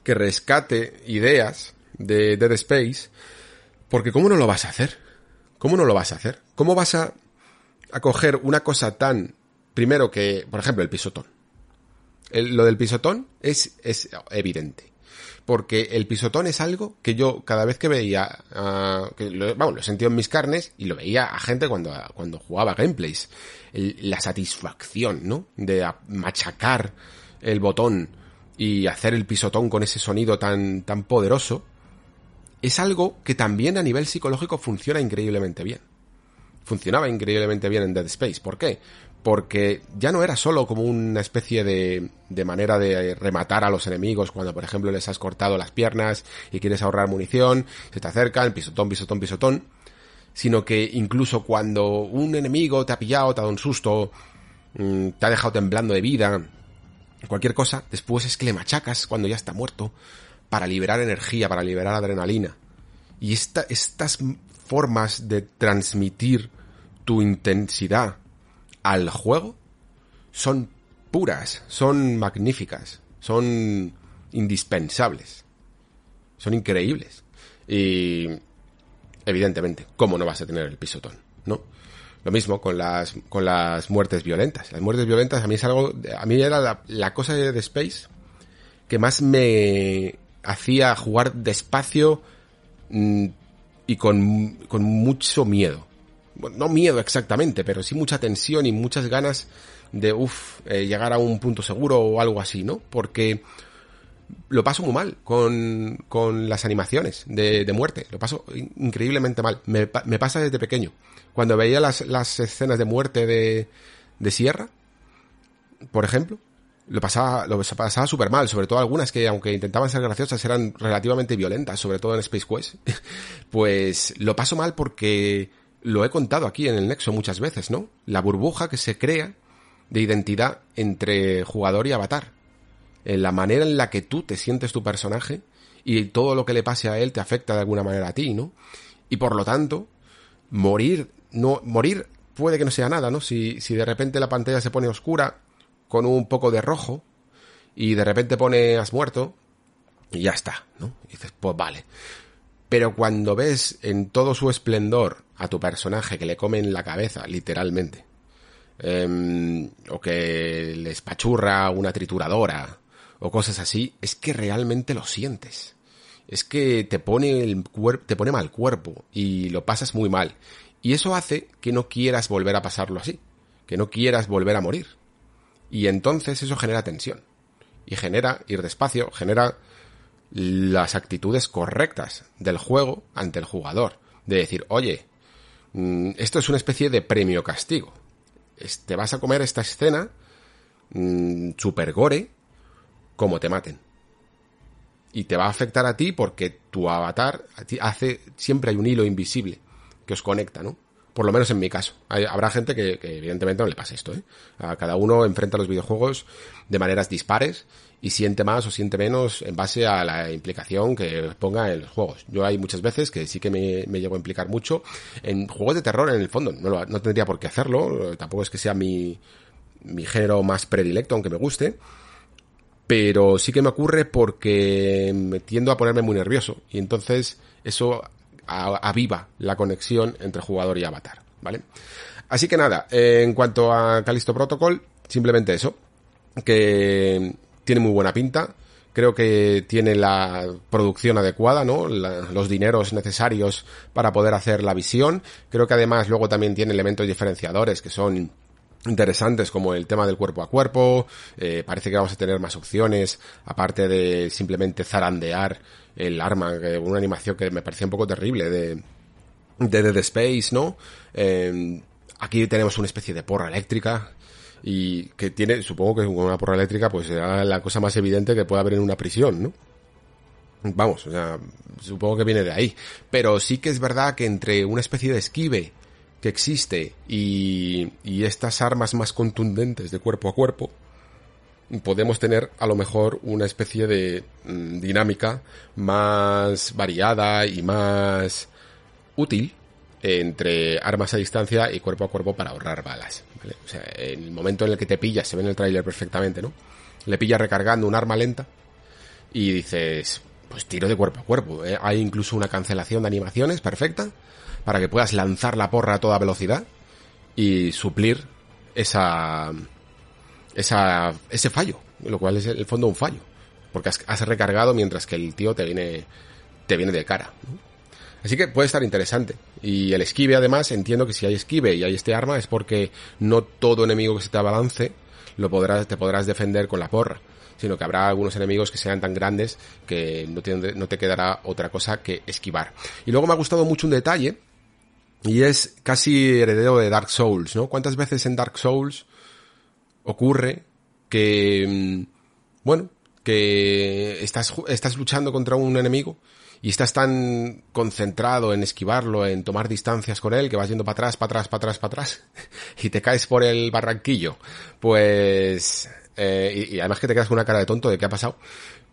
Speaker 1: que rescate ideas de Dead Space, porque ¿cómo no lo vas a hacer? ¿Cómo no lo vas a hacer? ¿Cómo vas a, a coger una cosa tan, primero que, por ejemplo, el pisotón? lo del pisotón es, es evidente porque el pisotón es algo que yo cada vez que veía, uh, que lo, vamos, lo en mis carnes y lo veía a gente cuando, cuando jugaba gameplays. la satisfacción, ¿no? De machacar el botón y hacer el pisotón con ese sonido tan, tan poderoso, es algo que también a nivel psicológico funciona increíblemente bien. Funcionaba increíblemente bien en Dead Space. ¿Por qué? Porque ya no era solo como una especie de, de, manera de rematar a los enemigos cuando, por ejemplo, les has cortado las piernas y quieres ahorrar munición, se te acercan, pisotón, pisotón, pisotón, sino que incluso cuando un enemigo te ha pillado, te ha dado un susto, mm, te ha dejado temblando de vida, cualquier cosa, después es que le machacas cuando ya está muerto para liberar energía, para liberar adrenalina. Y esta, estas formas de transmitir tu intensidad al juego son puras, son magníficas, son indispensables, son increíbles. Y evidentemente, ¿cómo no vas a tener el pisotón? ¿No? Lo mismo con las, con las muertes violentas. Las muertes violentas a mí es algo, a mí era la, cosa de, Space que más me hacía jugar despacio mm, y con, con mucho miedo. No miedo exactamente, pero sí mucha tensión y muchas ganas de, uff, eh, llegar a un punto seguro o algo así, ¿no? Porque lo paso muy mal con, con las animaciones de, muerte. Lo paso increíblemente mal. Me, pasa desde pequeño. Cuando veía las, las escenas de muerte de, de Sierra, por ejemplo, lo pasaba, lo pasaba súper mal, sobre todo algunas que, aunque intentaban ser graciosas, eran relativamente violentas, sobre todo en Space Quest. [LAUGHS] pues lo paso mal porque lo he contado aquí en el Nexo muchas veces, ¿no? La burbuja que se crea de identidad entre jugador y avatar. En la manera en la que tú te sientes tu personaje y todo lo que le pase a él te afecta de alguna manera a ti, ¿no? Y por lo tanto, morir no, morir puede que no sea nada, ¿no? Si, si de repente la pantalla se pone oscura con un poco de rojo y de repente pone has muerto y ya está, ¿no? Dices, pues vale. Pero cuando ves en todo su esplendor a tu personaje que le comen la cabeza, literalmente, em, o que le espachurra una trituradora, o cosas así, es que realmente lo sientes. Es que te pone el te pone mal cuerpo y lo pasas muy mal. Y eso hace que no quieras volver a pasarlo así, que no quieras volver a morir. Y entonces eso genera tensión. Y genera ir despacio, genera las actitudes correctas del juego ante el jugador. De decir, oye, esto es una especie de premio castigo. Te vas a comer esta escena mm, super gore como te maten. Y te va a afectar a ti porque tu avatar hace, siempre hay un hilo invisible que os conecta, ¿no? Por lo menos en mi caso. habrá gente que, evidentemente no le pasa esto, ¿eh? A cada uno enfrenta los videojuegos de maneras dispares y siente más o siente menos en base a la implicación que ponga en los juegos. Yo hay muchas veces que sí que me, llevo a implicar mucho en juegos de terror en el fondo. No, no tendría por qué hacerlo, tampoco es que sea mi, mi género más predilecto, aunque me guste. Pero sí que me ocurre porque me tiendo a ponerme muy nervioso y entonces eso aviva la conexión entre jugador y avatar, ¿vale? Así que nada, en cuanto a Callisto Protocol, simplemente eso, que tiene muy buena pinta, creo que tiene la producción adecuada, ¿no? los dineros necesarios para poder hacer la visión. Creo que además luego también tiene elementos diferenciadores que son interesantes como el tema del cuerpo a cuerpo, eh, parece que vamos a tener más opciones, aparte de simplemente zarandear el arma, una animación que me parecía un poco terrible de, de Dead Space, ¿no? Em, aquí tenemos una especie de porra eléctrica y que tiene, supongo que una porra eléctrica pues será la cosa más evidente que puede haber en una prisión, ¿no? Vamos, o sea, supongo que viene de ahí. Pero sí que es verdad que entre una especie de esquive que existe y, y estas armas más contundentes de cuerpo a cuerpo, podemos tener a lo mejor una especie de mm, dinámica más variada y más útil entre armas a distancia y cuerpo a cuerpo para ahorrar balas. En el momento en el que te pillas, se ve en el tráiler perfectamente, ¿no? Le pillas recargando un arma lenta y dices, pues tiro de cuerpo a cuerpo. ¿eh? Hay incluso una cancelación de animaciones perfecta para que puedas lanzar la porra a toda velocidad y suplir esa, esa, ese fallo, lo cual es el fondo un fallo, porque has, recargado mientras que el tío te viene, te viene de cara. Así que puede estar interesante. Y el esquive, además, entiendo que si hay esquive y hay este arma es porque no todo enemigo que se te abalance lo podrás, te podrás defender con la porra, sino que habrá algunos enemigos que sean tan grandes que no te, no te quedará otra cosa que esquivar. Y luego me ha gustado mucho un detalle, y es casi heredero de Dark Souls, ¿no? ¿Cuántas veces en Dark Souls ocurre que, mm, bueno, que estás, estás luchando contra un enemigo y estás tan concentrado en esquivarlo, en tomar distancias con él, que vas yendo para atrás, para atrás, para atrás, para atrás, [LAUGHS] y te caes por el barranquillo. Pues eh, y, además que te quedas con una cara de tonto de qué ha pasado,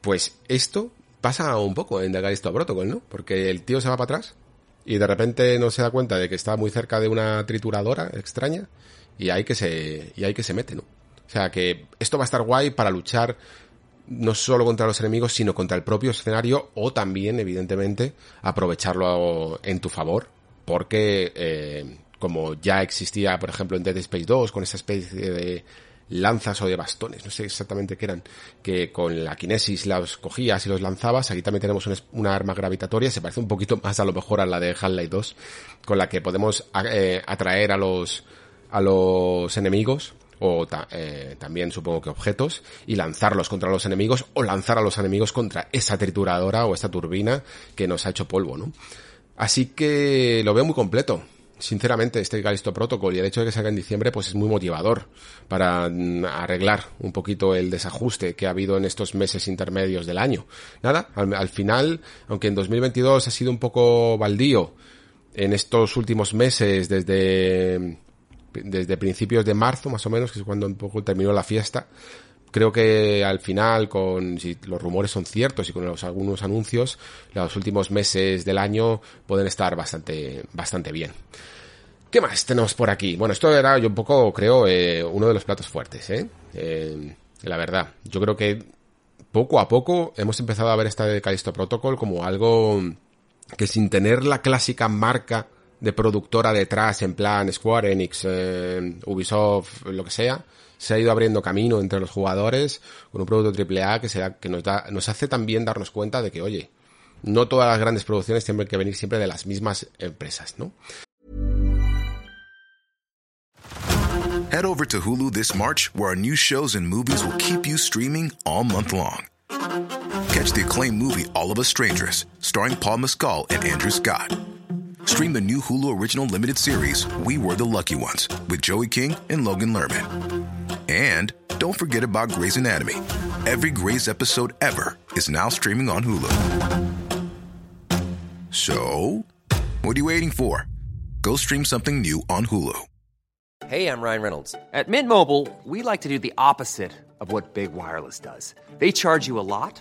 Speaker 1: pues esto pasa un poco en The Callisto Protocol, ¿no? Porque el tío se va para atrás y de repente no se da cuenta de que está muy cerca de una trituradora extraña y hay que se, y hay que se mete, ¿no? O sea que esto va a estar guay para luchar no solo contra los enemigos, sino contra el propio escenario o también, evidentemente, aprovecharlo en tu favor, porque eh, como ya existía, por ejemplo, en Dead Space 2, con esa especie de lanzas o de bastones, no sé exactamente qué eran, que con la kinesis los cogías y los lanzabas, aquí también tenemos una arma gravitatoria, se parece un poquito más a lo mejor a la de Half-Life 2, con la que podemos eh, atraer a los, a los enemigos, o eh, también supongo que objetos, y lanzarlos contra los enemigos, o lanzar a los enemigos contra esa trituradora o esta turbina que nos ha hecho polvo, ¿no? Así que lo veo muy completo sinceramente, este Callisto Protocol y el hecho de que salga en diciembre, pues es muy motivador para mm, arreglar un poquito el desajuste que ha habido en estos meses intermedios del año. Nada, al, final, aunque en 2022 ha sido un poco baldío en estos últimos meses, desde, desde principios de marzo, más o menos, que es cuando un poco terminó la fiesta, creo que al final, con si los rumores son ciertos y con los, algunos anuncios, los últimos meses del año pueden estar bastante, bastante bien. ¿Qué más tenemos por aquí? Bueno, esto era yo un poco, creo, eh, uno de los platos fuertes, ¿eh? ¿eh? La verdad, yo creo que poco a poco hemos empezado a ver esta de Callisto Protocol como algo que sin tener la clásica marca de productora detrás, en plan Square Enix, eh, Ubisoft, lo que sea, se ha ido abriendo camino entre los jugadores con un producto AAA que, sea, que nos, da, nos hace también darnos cuenta de que, oye, no todas las grandes producciones tienen que venir siempre de las mismas empresas, ¿no?
Speaker 2: Head over to Hulu this March, where our new shows and movies will keep you streaming all month long. Catch the acclaimed movie All of Us Strangers, starring Paul Mescal and Andrew Scott. Stream the new Hulu original limited series We Were the Lucky Ones with Joey King and Logan Lerman. And don't forget about Grey's Anatomy. Every Grey's episode ever is now streaming on Hulu. So, what are you waiting for? Go stream something new on Hulu.
Speaker 3: Hey, I'm Ryan Reynolds. At Mint Mobile, we like to do the opposite of what Big Wireless does. They charge you a lot,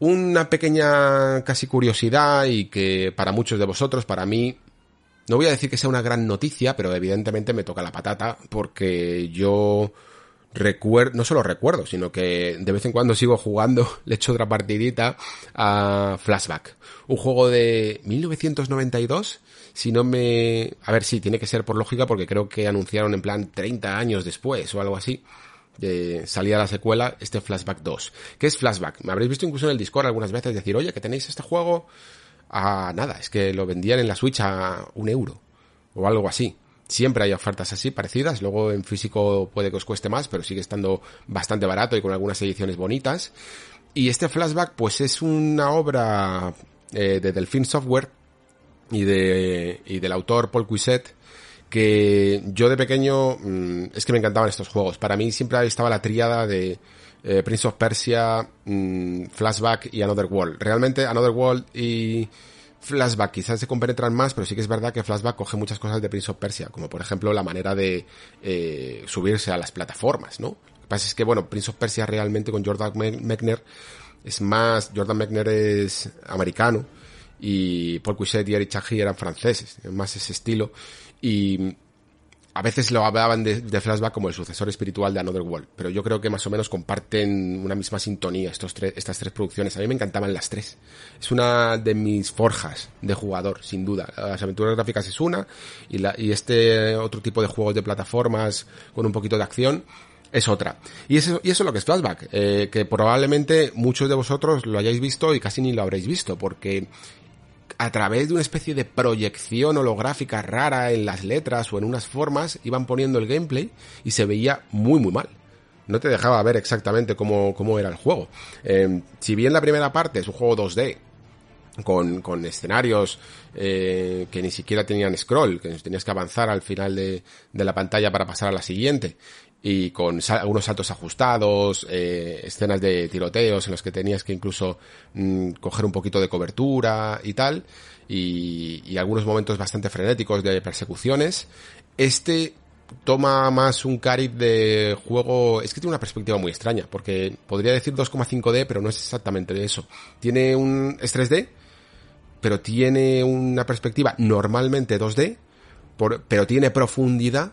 Speaker 1: Una pequeña casi curiosidad y que para muchos de vosotros, para mí, no voy a decir que sea una gran noticia, pero evidentemente me toca la patata porque yo recuerdo, no solo recuerdo, sino que de vez en cuando sigo jugando, [LAUGHS] le echo otra partidita a Flashback. Un juego de 1992, si no me... A ver, sí, tiene que ser por lógica porque creo que anunciaron en plan 30 años después o algo así. De salía la secuela, este Flashback 2. ¿Qué es Flashback? Me habréis visto incluso en el Discord algunas veces decir, oye, que tenéis este juego a nada, es que lo vendían en la Switch a un euro o algo así. Siempre hay ofertas así, parecidas. Luego en físico puede que os cueste más, pero sigue estando bastante barato y con algunas ediciones bonitas. Y este flashback, pues es una obra eh, de Delphine Software y, de, y del autor Paul Cuisset, que yo de pequeño mm, es que me encantaban estos juegos. Para mí siempre estaba la tríada de eh, Prince of Persia, mm, Flashback y Another World. Realmente Another World y Flashback quizás se compenetran más, pero sí que es verdad que Flashback coge muchas cosas de Prince of Persia, como por ejemplo la manera de eh, subirse a las plataformas, ¿no? Lo que pasa es que, bueno, Prince of Persia realmente con Jordan Mechner es más, Jordan Mechner es americano y Paul Cuisset y Eric Chahi eran franceses, más ese estilo y a veces lo hablaban de, Flashback como el sucesor espiritual de Another World, pero yo creo que más o menos comparten una misma sintonía estos estas tres producciones. A mí me encantaban las tres. Es una de mis forjas de jugador, sin duda. Las aventuras gráficas es una, y, la, y este otro tipo de juegos de plataformas con un poquito de acción es otra. Y eso, y eso es lo que es Flashback, eh, que probablemente muchos de vosotros lo hayáis visto y casi ni lo habréis visto, porque a través de una especie de proyección holográfica rara en las letras o en unas formas, iban poniendo el gameplay y se veía muy muy mal. no te dejaba ver exactamente cómo, cómo era el juego. Eh, si bien la primera parte es un juego 2D, con, con escenarios eh, que ni siquiera tenían scroll, que tenías que avanzar al final de, de la pantalla para pasar a la siguiente, y con algunos saltos ajustados, eh, escenas de tiroteos en los que tenías que incluso mm, coger un poquito de cobertura y tal, y, y algunos momentos bastante frenéticos de persecuciones. Este toma más un cariz de juego, es que tiene una perspectiva muy extraña, porque podría decir 2,5D, pero no es exactamente de eso. Tiene un, es 3D, pero tiene una perspectiva normalmente 2D, por, pero tiene profundidad.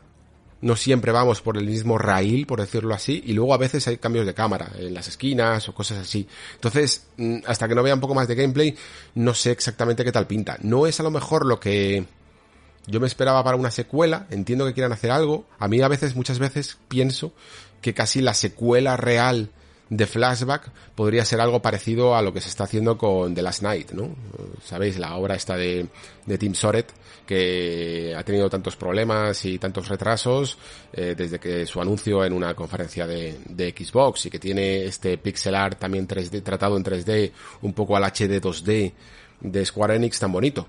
Speaker 1: No siempre vamos por el mismo rail, por decirlo así, y luego a veces hay cambios de cámara en las esquinas o cosas así. Entonces, mm, hasta que no vea un poco más de gameplay, no sé exactamente qué tal pinta. No es a lo mejor lo que yo me esperaba para una secuela, entiendo que quieran hacer algo. A mí a veces, muchas veces, pienso que casi la secuela real de flashback podría ser algo parecido a lo que se está haciendo con The Last Night, ¿no? Sabéis, la obra esta de, de Tim Soret, que ha tenido tantos problemas y tantos retrasos eh, desde que su anuncio en una conferencia de, de, Xbox y que tiene este pixel art también 3D, tratado en 3D, un poco al HD 2D de Square Enix tan bonito.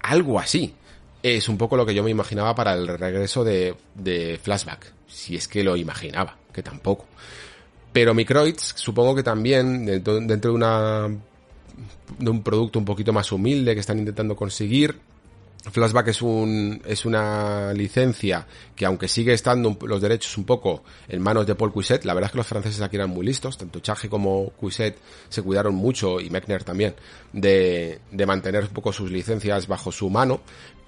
Speaker 1: Algo así. Es un poco lo que yo me imaginaba para el regreso de, de Flashback. Si es que lo imaginaba, que tampoco. Pero Microids, supongo que también, dentro de una de un producto un poquito más humilde que están intentando conseguir. Flashback es un es una licencia que aunque sigue estando los derechos un poco en manos de Paul Cuisset, la verdad es que los franceses aquí eran muy listos, tanto Chage como Cuisset se cuidaron mucho y Mechner también de, de mantener un poco sus licencias bajo su mano,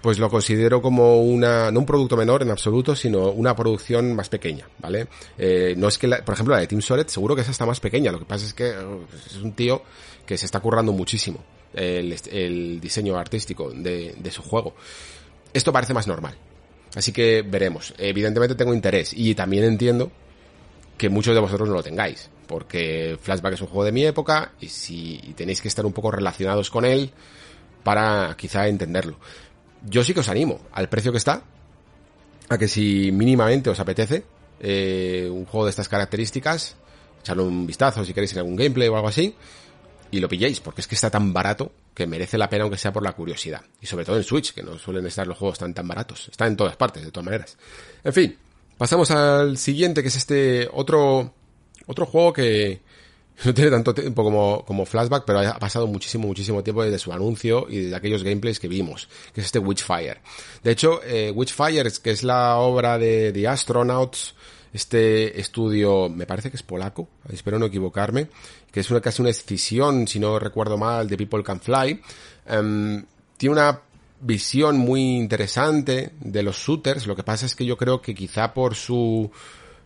Speaker 1: pues lo considero como una, no un producto menor en absoluto, sino una producción más pequeña, ¿vale? Eh, no es que, la, por ejemplo, la de Team Soret seguro que esa está más pequeña, lo que pasa es que es un tío que se está currando muchísimo el, el diseño artístico de su juego. Esto parece más normal. Así que veremos. Evidentemente tengo interés y también entiendo que muchos de vosotros no lo tengáis, porque Flashback es un juego de mi época y si tenéis que estar un poco relacionados con él para quizá entenderlo yo sí que os animo, al precio que está, a que si mínimamente os apetece eh, un juego de estas características, echarle un vistazo si queréis en algún gameplay o algo así, y lo pilléis, porque es que está tan barato que merece la pena aunque sea por la curiosidad. Y sobre todo en Switch, que no suelen estar los juegos tan tan baratos. Está en todas partes, de todas maneras. En fin, pasamos al siguiente, que es este otro, otro juego que, no tiene tanto tiempo como, como Flashback, pero ha pasado muchísimo, muchísimo tiempo desde su anuncio y desde aquellos gameplays que vimos, que es este Witchfire. De hecho, eh, Witchfire, que es la obra de The Astronauts, este estudio, me parece que es polaco, espero no equivocarme, que es una, casi una escisión, si no recuerdo mal, de People Can Fly. Um, tiene una visión muy interesante de los shooters, lo que pasa es que yo creo que quizá por su,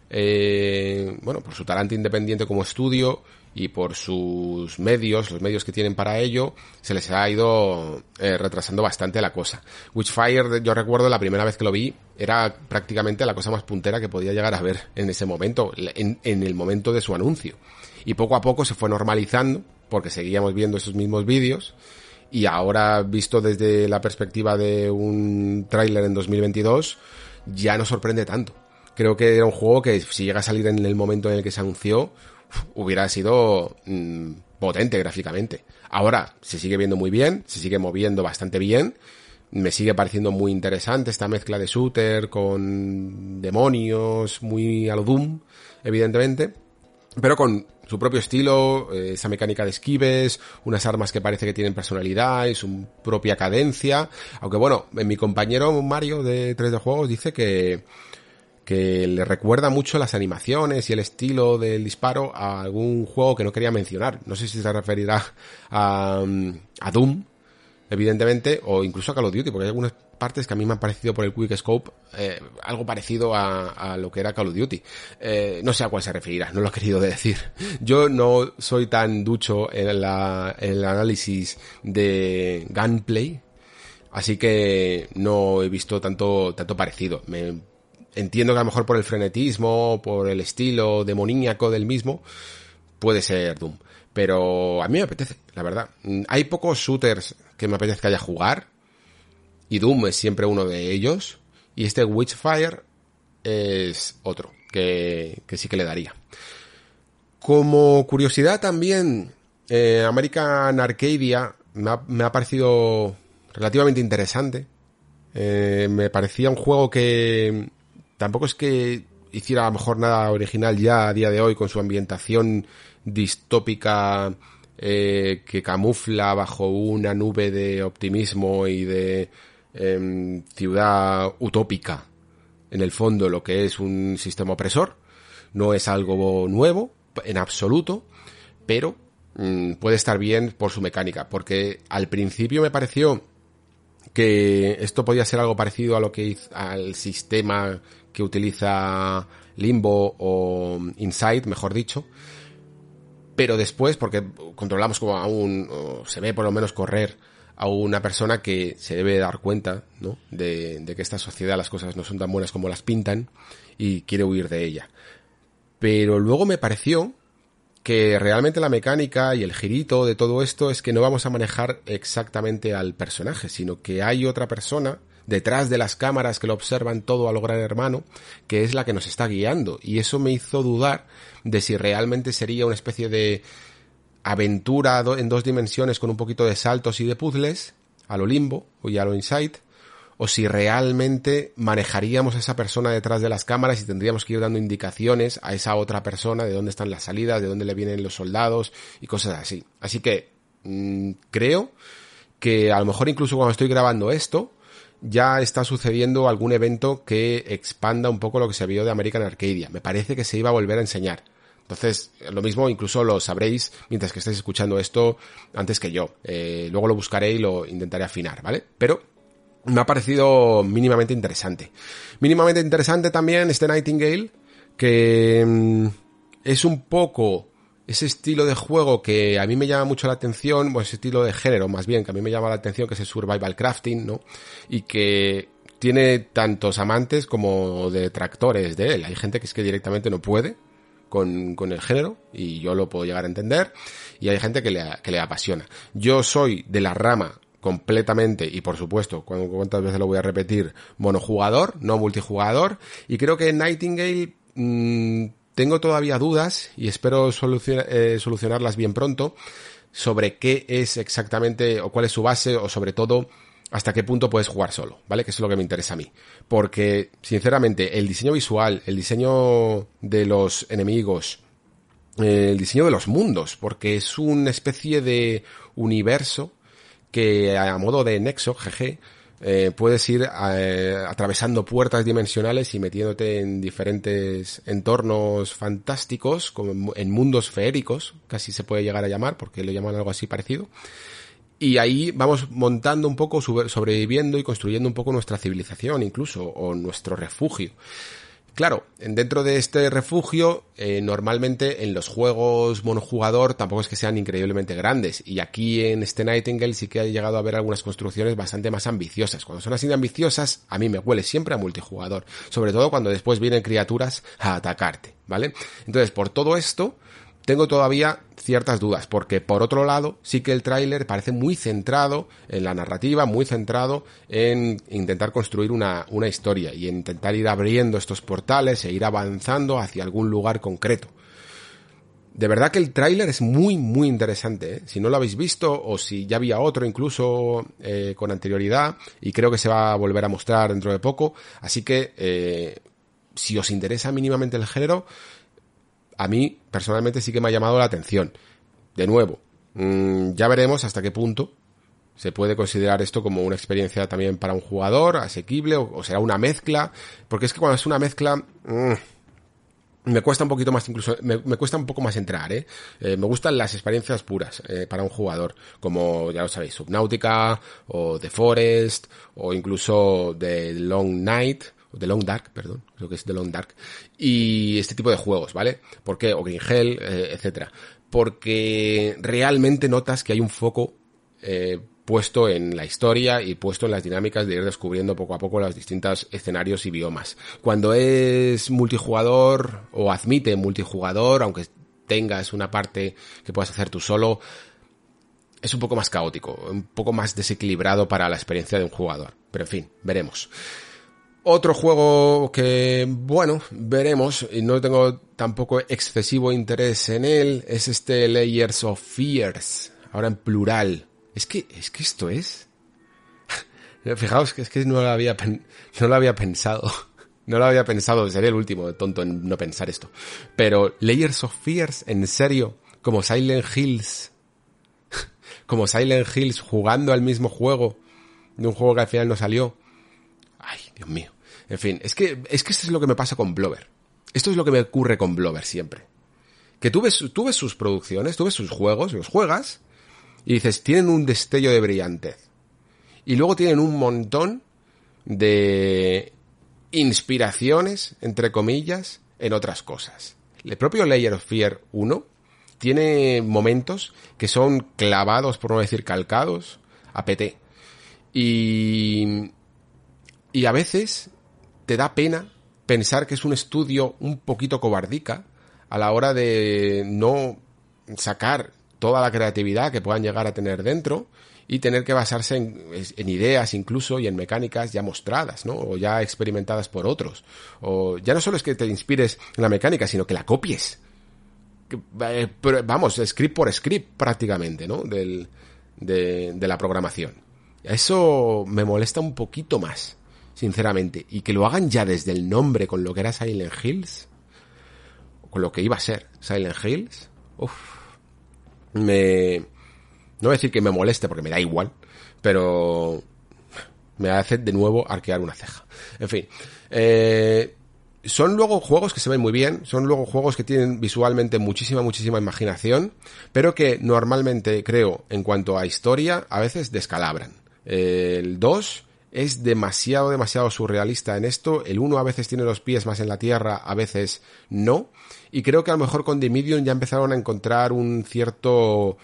Speaker 1: eh, bueno, por su talante independiente como estudio, y por sus medios, los medios que tienen para ello, se les ha ido eh, retrasando bastante la cosa. Witchfire, yo recuerdo la primera vez que lo vi, era prácticamente la cosa más puntera que podía llegar a ver en ese momento, en, en el momento de su anuncio. Y poco a poco se fue normalizando, porque seguíamos viendo esos mismos vídeos, y ahora, visto desde la perspectiva de un tráiler en 2022, ya no sorprende tanto. Creo que era un juego que si llega a salir en el momento en el que se anunció, hubiera sido mmm, potente gráficamente. Ahora se sigue viendo muy bien, se sigue moviendo bastante bien. Me sigue pareciendo muy interesante esta mezcla de shooter con demonios, muy a lo Doom, evidentemente. Pero con su propio estilo, eh, esa mecánica de esquives, unas armas que parece que tienen personalidad y su propia cadencia. Aunque bueno, mi compañero Mario de 3D Juegos dice que que le recuerda mucho las animaciones y el estilo del disparo a algún juego que no quería mencionar. No sé si se referirá a, a Doom, evidentemente, o incluso a Call of Duty, porque hay algunas partes que a mí me han parecido por el Quick Scope eh, algo parecido a, a, lo que era Call of Duty. Eh, no sé a cuál se referirá, no lo he querido decir. Yo no soy tan ducho en el análisis de gunplay, así que no he visto tanto, tanto parecido. Me entiendo que a lo mejor por el frenetismo, por el estilo demoníaco del mismo, puede ser Doom. Pero a mí me apetece, la verdad. Hay pocos shooters que me apetezca ya jugar. Y Doom es siempre uno de ellos. Y este Witchfire es otro. que, que sí que le daría. Como curiosidad también, eh, American Arcadia me ha, me ha, parecido relativamente interesante. Eh, me parecía un juego que tampoco es que hiciera a lo mejor nada original ya a día de hoy con su ambientación distópica eh, que camufla bajo una nube de optimismo y de eh, ciudad utópica en el fondo lo que es un sistema opresor. No es algo nuevo en absoluto, pero mmm, puede estar bien por su mecánica, porque al principio me pareció que esto podía ser algo parecido a lo que al sistema que utiliza Limbo o Inside, mejor dicho. Pero después, porque controlamos como aún, o se ve por lo menos correr a una persona que se debe dar cuenta, ¿no? De, de que esta sociedad las cosas no son tan buenas como las pintan y quiere huir de ella. Pero luego me pareció que realmente la mecánica y el girito de todo esto es que no vamos a manejar exactamente al personaje, sino que hay otra persona detrás de las cámaras que lo observan todo a lo gran hermano, que es la que nos está guiando. Y eso me hizo dudar de si realmente sería una especie de aventura en dos dimensiones con un poquito de saltos y de puzzles, a lo limbo y a lo inside, o si realmente manejaríamos a esa persona detrás de las cámaras y tendríamos que ir dando indicaciones a esa otra persona de dónde están las salidas, de dónde le vienen los soldados y cosas así. Así que mmm, creo que a lo mejor incluso cuando estoy grabando esto, ya está sucediendo algún evento que expanda un poco lo que se vio de American Arcadia. Me parece que se iba a volver a enseñar. Entonces, lo mismo incluso lo sabréis mientras que estáis escuchando esto antes que yo. Eh, luego lo buscaré y lo intentaré afinar, ¿vale? Pero me ha parecido mínimamente interesante. Mínimamente interesante también este Nightingale, que mmm, es un poco ese estilo de juego que a mí me llama mucho la atención, o ese estilo de género más bien, que a mí me llama la atención, que es el survival crafting, ¿no? Y que tiene tantos amantes como detractores de él. Hay gente que es que directamente no puede con, con el género, y yo lo puedo llegar a entender, y hay gente que le, que le apasiona. Yo soy de la rama completamente y por supuesto, cuántas veces lo voy a repetir, monojugador, no multijugador, y creo que Nightingale mmm, tengo todavía dudas y espero eh, solucionarlas bien pronto sobre qué es exactamente o cuál es su base o sobre todo hasta qué punto puedes jugar solo, ¿vale? Que eso es lo que me interesa a mí. Porque, sinceramente, el diseño visual, el diseño de los enemigos, el diseño de los mundos, porque es una especie de universo que a modo de nexo, GG, eh, puedes ir eh, atravesando puertas dimensionales y metiéndote en diferentes entornos fantásticos, como en mundos feéricos, casi se puede llegar a llamar, porque lo llaman algo así parecido. Y ahí vamos montando un poco, sobreviviendo y construyendo un poco nuestra civilización incluso, o nuestro refugio. Claro, dentro de este refugio, eh, normalmente en los juegos monojugador tampoco es que sean increíblemente grandes. Y aquí en este Nightingale sí que ha llegado a ver algunas construcciones bastante más ambiciosas. Cuando son así de ambiciosas, a mí me huele siempre a multijugador. Sobre todo cuando después vienen criaturas a atacarte, ¿vale? Entonces, por todo esto, tengo todavía ciertas dudas, porque por otro lado, sí que el tráiler parece muy centrado en la narrativa, muy centrado en intentar construir una, una historia y en intentar ir abriendo estos portales e ir avanzando hacia algún lugar concreto. De verdad que el tráiler es muy, muy interesante. ¿eh? Si no lo habéis visto o si ya había otro incluso eh, con anterioridad y creo que se va a volver a mostrar dentro de poco. Así que eh, si os interesa mínimamente el género, a mí personalmente sí que me ha llamado la atención. De nuevo, mmm, ya veremos hasta qué punto se puede considerar esto como una experiencia también para un jugador, asequible, o, será una mezcla, porque es que cuando es una mezcla... Mmm, me cuesta un poquito más incluso me, me cuesta un poco más entrar ¿eh? eh me gustan las experiencias puras eh, para un jugador como ya lo sabéis Subnautica o The Forest o incluso The Long Night The Long Dark, perdón, creo que es The Long Dark, y este tipo de juegos, ¿vale? ¿Por qué? O Green Hell, eh, etcétera. Porque realmente notas que hay un foco eh, puesto en la historia y puesto en las dinámicas de ir descubriendo poco a poco los distintos escenarios y biomas. Cuando es multijugador o admite multijugador, aunque tengas una parte que puedas hacer tú solo, es un poco más caótico, un poco más desequilibrado para la experiencia de un jugador. Pero en fin, veremos. Otro juego que, bueno, veremos, y no tengo tampoco excesivo interés en él, es este Layers of Fears, ahora en plural. Es que, es que esto es... [LAUGHS] Fijaos que es que no lo había, no lo había pensado. [LAUGHS] No lo había pensado, sería el último tonto en no pensar esto. Pero Layers of Fears, en serio, como Silent Hills, [LAUGHS] como Silent Hills jugando al mismo juego, de un juego que al final no salió. Ay, Dios mío. En fin, es que, es que esto es lo que me pasa con Blover. Esto es lo que me ocurre con Blover siempre. Que tú ves, tú ves sus producciones, tú ves sus juegos, los juegas, y dices, tienen un destello de brillantez. Y luego tienen un montón de inspiraciones, entre comillas, en otras cosas. El propio Layer of Fear 1 tiene momentos que son clavados, por no decir calcados, a PT. Y, y a veces te da pena pensar que es un estudio un poquito cobardica a la hora de no sacar toda la creatividad que puedan llegar a tener dentro y tener que basarse en, ideas incluso y en mecánicas ya mostradas, ¿no? O ya experimentadas por otros. O ya no solo es que te inspires en la mecánica, sino que la copies. Eh, vamos, script por script prácticamente, ¿no? Del, de, de la programación. Eso me molesta un poquito más, sinceramente. Y que lo hagan ya desde el nombre con lo que era Silent Hills, con lo que iba a ser Silent Hills, uff, me, no voy a decir que me moleste porque me da igual, pero me hace de nuevo arquear una ceja. En fin, eh, son luego juegos que se ven muy bien, son luego juegos que tienen visualmente muchísima, muchísima imaginación, pero que normalmente creo, en cuanto a historia, a veces descalabran. el 2 es demasiado, demasiado surrealista en esto. El 1 a veces tiene los pies más en la tierra, a veces no. Y creo que a lo mejor con The Medium ya empezaron a encontrar un cierto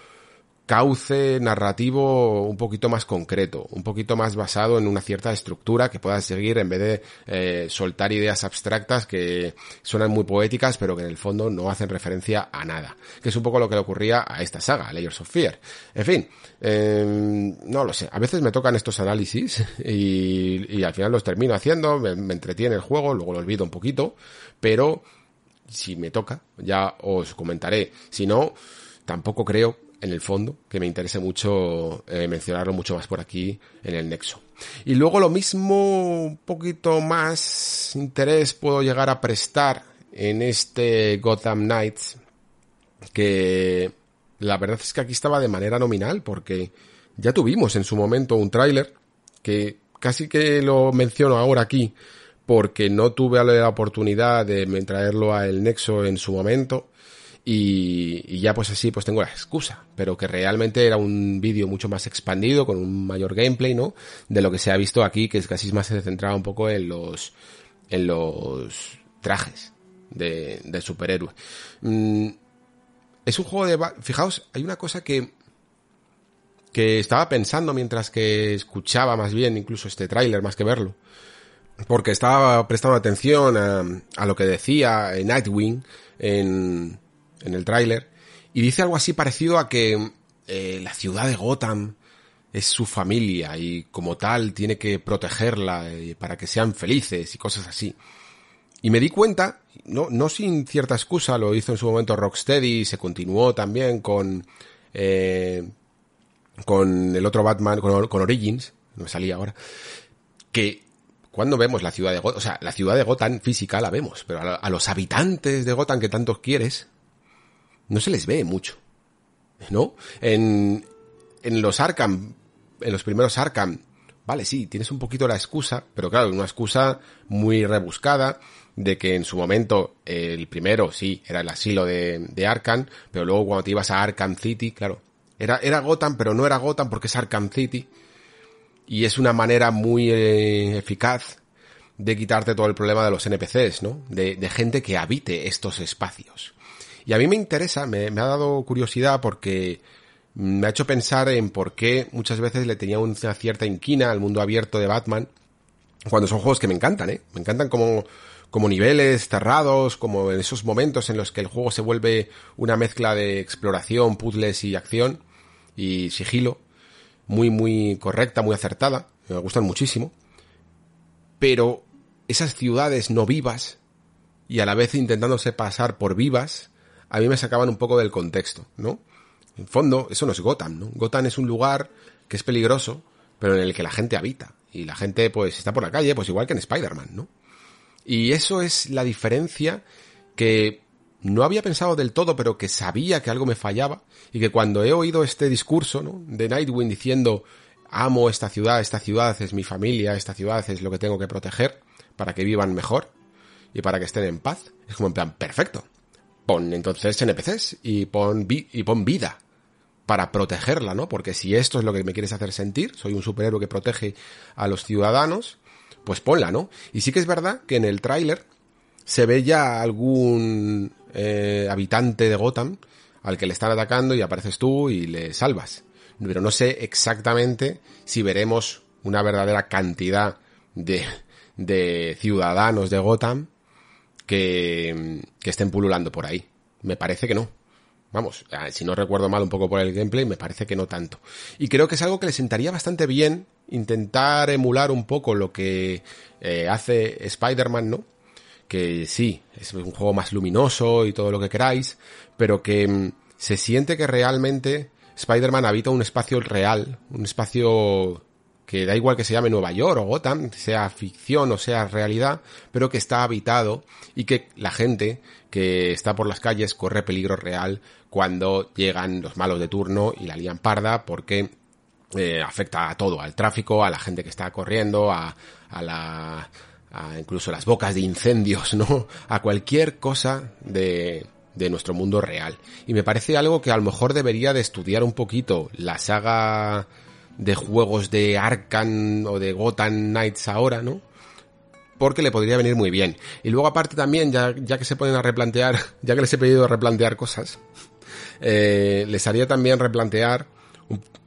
Speaker 1: cauce narrativo un poquito más concreto, un poquito más basado en una cierta estructura que puedas seguir en vez de eh, soltar ideas abstractas que suenan muy poéticas pero que en el fondo no hacen referencia a nada, que es un poco lo que le ocurría a esta saga, Layers of Fear. En fin, em, no lo sé, a veces me tocan estos análisis y, al final los termino haciendo, me, me entretiene el juego, luego lo olvido un poquito, pero si me toca ya os comentaré, si no, tampoco creo en el fondo, que me interese mucho eh, mencionarlo mucho más por aquí en el nexo. Y luego lo mismo, un poquito más interés puedo llegar a prestar en este Gotham Knights, que la verdad es que aquí estaba de manera nominal, porque ya tuvimos en su momento un tráiler, que casi que lo menciono ahora aquí, porque no tuve la oportunidad de traerlo a el Nexo en su momento, y, ya pues así pues tengo la excusa, pero que realmente era un vídeo mucho más expandido, con un mayor gameplay, ¿no? De lo que se ha visto aquí, que es casi más se centraba un poco en los, en los trajes de, de superhéroe. Mm, es un juego de... Fijaos, hay una cosa que, que estaba pensando mientras que escuchaba más bien incluso este tráiler más que verlo. Porque estaba prestando atención a, a lo que decía Nightwing en, en el tráiler, y dice algo así parecido a que eh, la ciudad de Gotham es su familia y como tal tiene que protegerla eh, para que sean felices y cosas así. Y me di cuenta, no, no sin cierta excusa, lo hizo en su momento Rocksteady se continuó también con, eh, con el otro Batman, con, con Origins, no me salía ahora, que cuando vemos la ciudad de Gotham, o sea, la ciudad de Gotham física la vemos, pero a, a los habitantes de Gotham que tantos quieres, no se les ve mucho. ¿No? En, en los Arkham, en los primeros Arkham, vale, sí, tienes un poquito la excusa, pero claro, una excusa muy rebuscada de que en su momento el primero sí era el asilo de, de Arkham, pero luego cuando te ibas a Arkham City, claro, era, era Gotham, pero no era Gotham porque es Arkham City. Y es una manera muy eh, eficaz de quitarte todo el problema de los NPCs, ¿no? De, de gente que habite estos espacios. Y a mí me interesa, me, ha dado curiosidad porque me ha hecho pensar en por qué muchas veces le tenía una cierta inquina al mundo abierto de Batman, cuando son juegos que me encantan, ¿eh? Me encantan como, como niveles cerrados, como en esos momentos en los que el juego se vuelve una mezcla de exploración, puzzles y acción y sigilo, muy, muy correcta, muy acertada, me gustan muchísimo. Pero esas ciudades no vivas y a la vez intentándose pasar por vivas, a mí me sacaban un poco del contexto, ¿no? En fondo, eso no es Gotham, ¿no? Gotham es un lugar que es peligroso, pero en el que la gente habita. Y la gente, pues, está por la calle, pues igual que en Spider-Man, ¿no? Y eso es la diferencia que no había pensado del todo, pero que sabía que algo me fallaba. Y que cuando he oído este discurso, ¿no? De Nightwing diciendo, amo esta ciudad, esta ciudad es mi familia, esta ciudad es lo que tengo que proteger para que vivan mejor y para que estén en paz. Es como en plan, perfecto. Pon entonces NPCs y pon, y pon vida para protegerla, ¿no? Porque si esto es lo que me quieres hacer sentir, soy un superhéroe que protege a los ciudadanos, pues ponla, ¿no? Y sí que es verdad que en el tráiler se ve ya algún eh, habitante de Gotham al que le están atacando y apareces tú y le salvas. Pero no sé exactamente si veremos una verdadera cantidad de, de ciudadanos de Gotham que, que estén pululando por ahí. Me parece que no. Vamos, si no recuerdo mal un poco por el gameplay, me parece que no tanto. Y creo que es algo que le sentaría bastante bien intentar emular un poco lo que eh, hace Spider-Man, ¿no? Que sí, es un juego más luminoso y todo lo que queráis, pero que mm, se siente que realmente Spider-Man habita un espacio real, un espacio que da igual que se llame Nueva York o Gotham, sea ficción o sea realidad, pero que está habitado y que la gente que está por las calles corre peligro real cuando llegan los malos de turno y la lían parda porque eh, afecta a todo, al tráfico, a la gente que está corriendo, a, a la a incluso las bocas de incendios, [LAUGHS] ¿no? A cualquier cosa de, de nuestro mundo real. Y me parece algo que a lo mejor debería de estudiar un poquito la saga de juegos de Arkham o de Gotham Knights ahora, ¿no? Porque le podría venir muy bien. Y luego aparte también, ya, ya que se ponen a replantear, [LAUGHS] ya que les he pedido replantear cosas, eh, les haría también replantear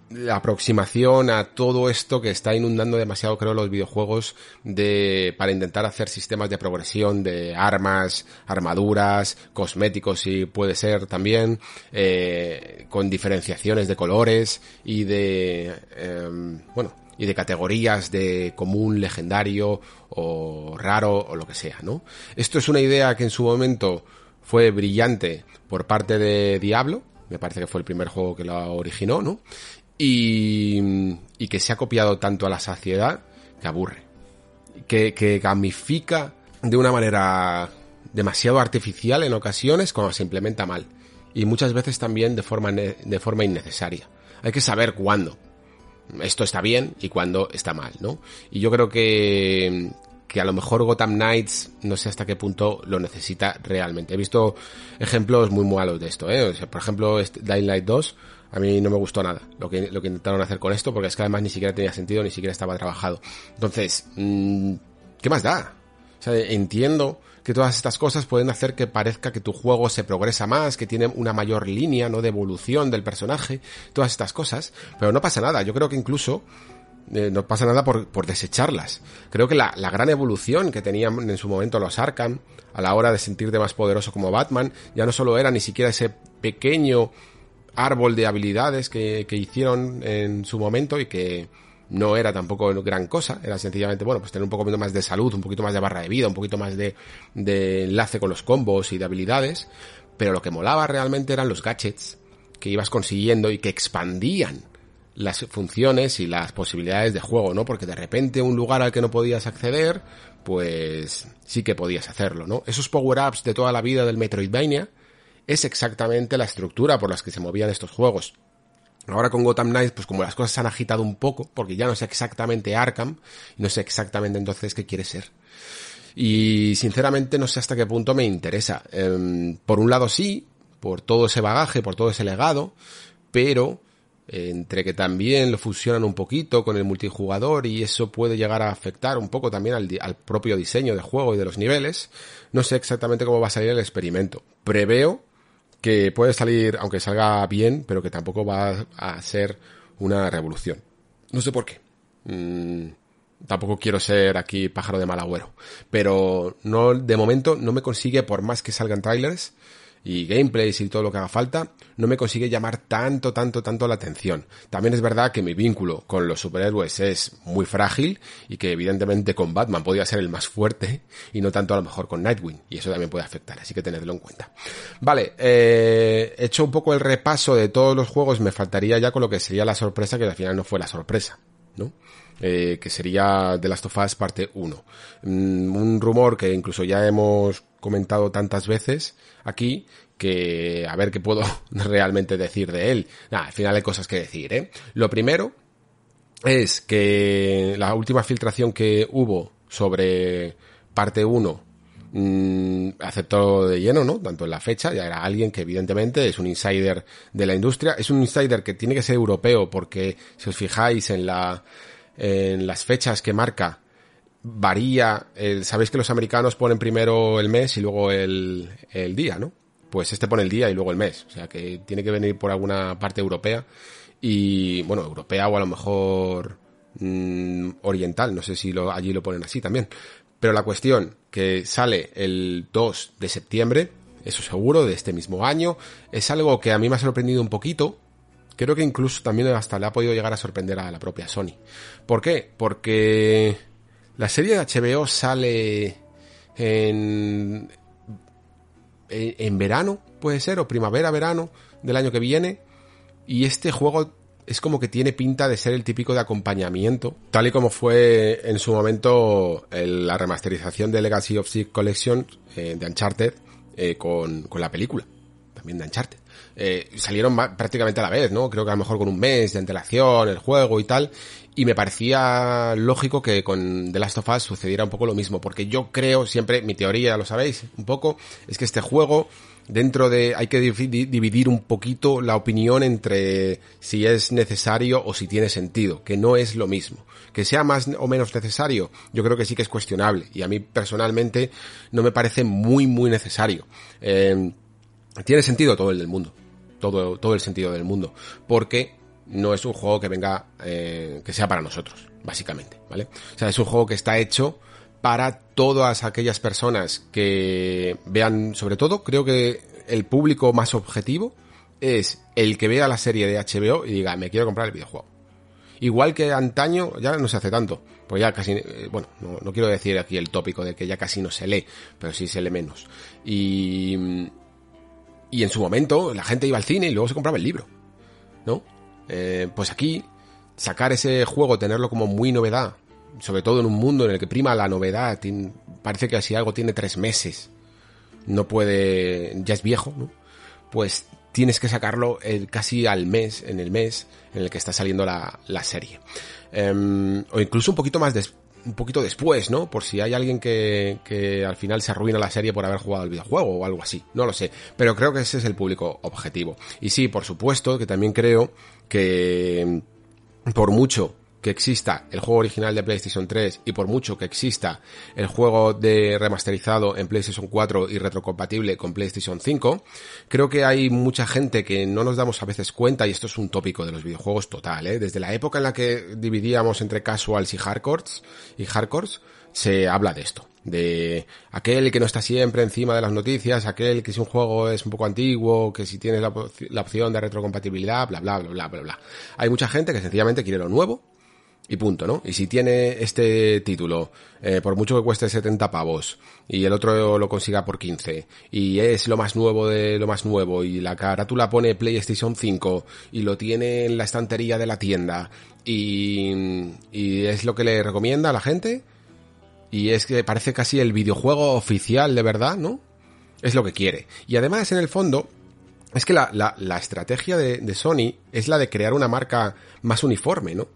Speaker 1: la aproximación a todo esto que está inundando demasiado, creo, los videojuegos de, para intentar hacer sistemas de progresión de armas, armaduras, cosméticos, si puede ser también, eh, con diferenciaciones de colores y de, eh, bueno, y de categorías de común, legendario o raro o lo que sea, ¿no? Esto es una idea que en su momento fue brillante por parte de Diablo, me parece que fue el primer juego que lo originó, ¿no? Y, y que se ha copiado tanto a la saciedad que aburre. Que, que gamifica de una manera demasiado artificial en ocasiones cuando se implementa mal. Y muchas veces también de forma, de forma innecesaria. Hay que saber cuándo esto está bien y cuándo está mal, ¿no? Y yo creo que, que a lo mejor Gotham Knights no sé hasta qué punto lo necesita realmente. He visto ejemplos muy malos de esto, ¿eh? Por ejemplo, este Dying Light 2 a mí no me gustó nada lo que, lo que intentaron hacer con esto, porque es que además ni siquiera tenía sentido, ni siquiera estaba trabajado. Entonces, mmm, ¿qué más da? O sea, entiendo que todas estas cosas pueden hacer que parezca que tu juego se progresa más, que tiene una mayor línea, ¿no? De evolución del personaje, todas estas cosas, pero no pasa nada. Yo creo que incluso eh, no pasa nada por, por desecharlas. Creo que la, la, gran evolución que tenían en su momento los Arkham a la hora de sentirte más poderoso como Batman, ya no solo era ni siquiera ese pequeño árbol de habilidades que, que hicieron en su momento y que no era tampoco gran cosa, era sencillamente, bueno, pues tener un poco más de salud, un poquito más de barra de vida, un poquito más de, de enlace con los combos y de habilidades, pero lo que molaba realmente eran los gadgets que ibas consiguiendo y que expandían las funciones y las posibilidades de juego, ¿no? Porque de repente un lugar al que no podías acceder, pues sí que podías hacerlo, ¿no? Esos power-ups de toda la vida del Metroidvania, es exactamente la estructura por las que se movían estos juegos. Ahora con Gotham Knights, pues como las cosas se han agitado un poco, porque ya no sé exactamente Arkham, no sé exactamente entonces qué quiere ser. Y sinceramente no sé hasta qué punto me interesa. Eh, por un lado sí, por todo ese bagaje, por todo ese legado, pero eh, entre que también lo fusionan un poquito con el multijugador y eso puede llegar a afectar un poco también al, al propio diseño de juego y de los niveles, no sé exactamente cómo va a salir el experimento. Preveo que puede salir, aunque salga bien, pero que tampoco va a ser una revolución. No sé por qué. Mm, tampoco quiero ser aquí pájaro de mal agüero. Pero no, de momento no me consigue, por más que salgan trailers y gameplays y todo lo que haga falta, no me consigue llamar tanto, tanto, tanto la atención. También es verdad que mi vínculo con los superhéroes es muy frágil y que evidentemente con Batman podría ser el más fuerte y no tanto a lo mejor con Nightwing y eso también puede afectar, así que tenedlo en cuenta. Vale, eh, he hecho un poco el repaso de todos los juegos, me faltaría ya con lo que sería la sorpresa que al final no fue la sorpresa, ¿no? Eh, que sería The Last of Us parte 1. Mm, un rumor que incluso ya hemos comentado tantas veces aquí que a ver qué puedo [LAUGHS] realmente decir de él. al final hay cosas que decir, ¿eh? Lo primero es que la última filtración que hubo sobre parte 1 mmm, aceptó de lleno, ¿no? Tanto en la fecha, ya era alguien que evidentemente es un insider de la industria, es un insider que tiene que ser europeo porque si os fijáis en la en las fechas que marca varía, sabéis que los americanos ponen primero el mes y luego el, el día, ¿no? Pues este pone el día y luego el mes, o sea que tiene que venir por alguna parte europea y, bueno, europea o a lo mejor mmm, oriental, no sé si lo, allí lo ponen así también. Pero la cuestión que sale el 2 de septiembre, eso seguro, de este mismo año, es algo que a mí me ha sorprendido un poquito, creo que incluso también hasta le ha podido llegar a sorprender a la propia Sony. ¿Por qué? Porque la serie de HBO sale en, en, verano, puede ser, o primavera, verano del año que viene, y este juego es como que tiene pinta de ser el típico de acompañamiento, tal y como fue en su momento la remasterización de Legacy of Sea Collection eh, de Uncharted eh, con, con la película, también de Uncharted eh, salieron prácticamente a la vez, ¿no? Creo que a lo mejor con un mes de antelación, el juego y tal. Y me parecía lógico que con The Last of Us sucediera un poco lo mismo, porque yo creo siempre, mi teoría, lo sabéis, un poco, es que este juego, dentro de, hay que dividir un poquito la opinión entre si es necesario o si tiene sentido, que no es lo mismo. Que sea más o menos necesario, yo creo que sí que es cuestionable, y a mí personalmente no me parece muy, muy necesario. Eh, tiene sentido todo el del mundo todo, todo el sentido del mundo, porque no es un juego que venga, eh, que sea para nosotros, básicamente, ¿vale? O sea, es un juego que está hecho para todas aquellas personas que vean, sobre todo, creo que el público más objetivo es el que vea la serie de HBO y diga, me quiero comprar el videojuego. Igual que antaño, ya no se hace tanto, pues ya casi, eh, bueno, no, no quiero decir aquí el tópico de que ya casi no se lee, pero sí se lee menos. Y, y en su momento la gente iba al cine y luego se compraba el libro. ¿No? Eh, pues aquí, sacar ese juego, tenerlo como muy novedad, sobre todo en un mundo en el que prima la novedad, parece que si algo tiene tres meses, no puede, ya es viejo, ¿no? Pues tienes que sacarlo casi al mes, en el mes en el que está saliendo la, la serie. Em, o incluso un poquito más después un poquito después, ¿no? Por si hay alguien que, que al final se arruina la serie por haber jugado el videojuego o algo así. No lo sé. Pero creo que ese es el público objetivo. Y sí, por supuesto, que también creo que por mucho que exista el juego original de PlayStation 3 y por mucho que exista el juego de remasterizado en PlayStation 4 y retrocompatible con PlayStation 5, creo que hay mucha gente que no nos damos a veces cuenta y esto es un tópico de los videojuegos total, ¿eh? desde la época en la que dividíamos entre casuals y hardcores y hardcores se habla de esto, de aquel que no está siempre encima de las noticias, aquel que si un juego es un poco antiguo, que si tienes la, la opción de retrocompatibilidad, bla bla bla bla bla bla. Hay mucha gente que sencillamente quiere lo nuevo y punto, ¿no? Y si tiene este título, eh, por mucho que cueste 70 pavos, y el otro lo consiga por 15, y es lo más nuevo de lo más nuevo, y la carátula pone PlayStation 5, y lo tiene en la estantería de la tienda, y, y es lo que le recomienda a la gente, y es que parece casi el videojuego oficial de verdad, ¿no? Es lo que quiere. Y además, en el fondo, es que la, la, la estrategia de, de Sony es la de crear una marca más uniforme, ¿no?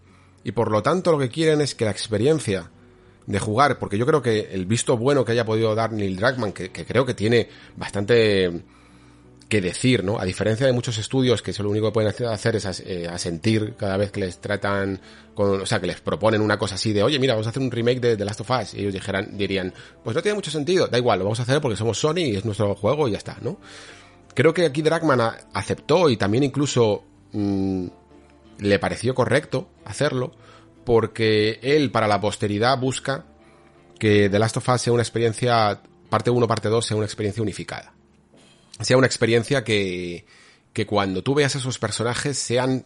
Speaker 1: Y por lo tanto lo que quieren es que la experiencia de jugar, porque yo creo que el visto bueno que haya podido dar Neil Druckmann, que, creo que tiene bastante que decir, ¿no? A diferencia de muchos estudios que lo único que pueden hacer es eh, asentir cada vez que les tratan con, o sea, que les proponen una cosa así de, oye, mira, vamos a hacer un remake de The Last of Us. Y ellos dijeran, dirían, pues no tiene mucho sentido, da igual, lo vamos a hacer porque somos Sony y es nuestro juego y ya está, ¿no? Creo que aquí Druckmann aceptó y también incluso mm, le pareció correcto hacerlo porque él para la posteridad busca que The Last of Us sea una experiencia, parte 1, parte 2, sea una experiencia unificada. sea una experiencia que, que cuando tú veas a esos personajes sean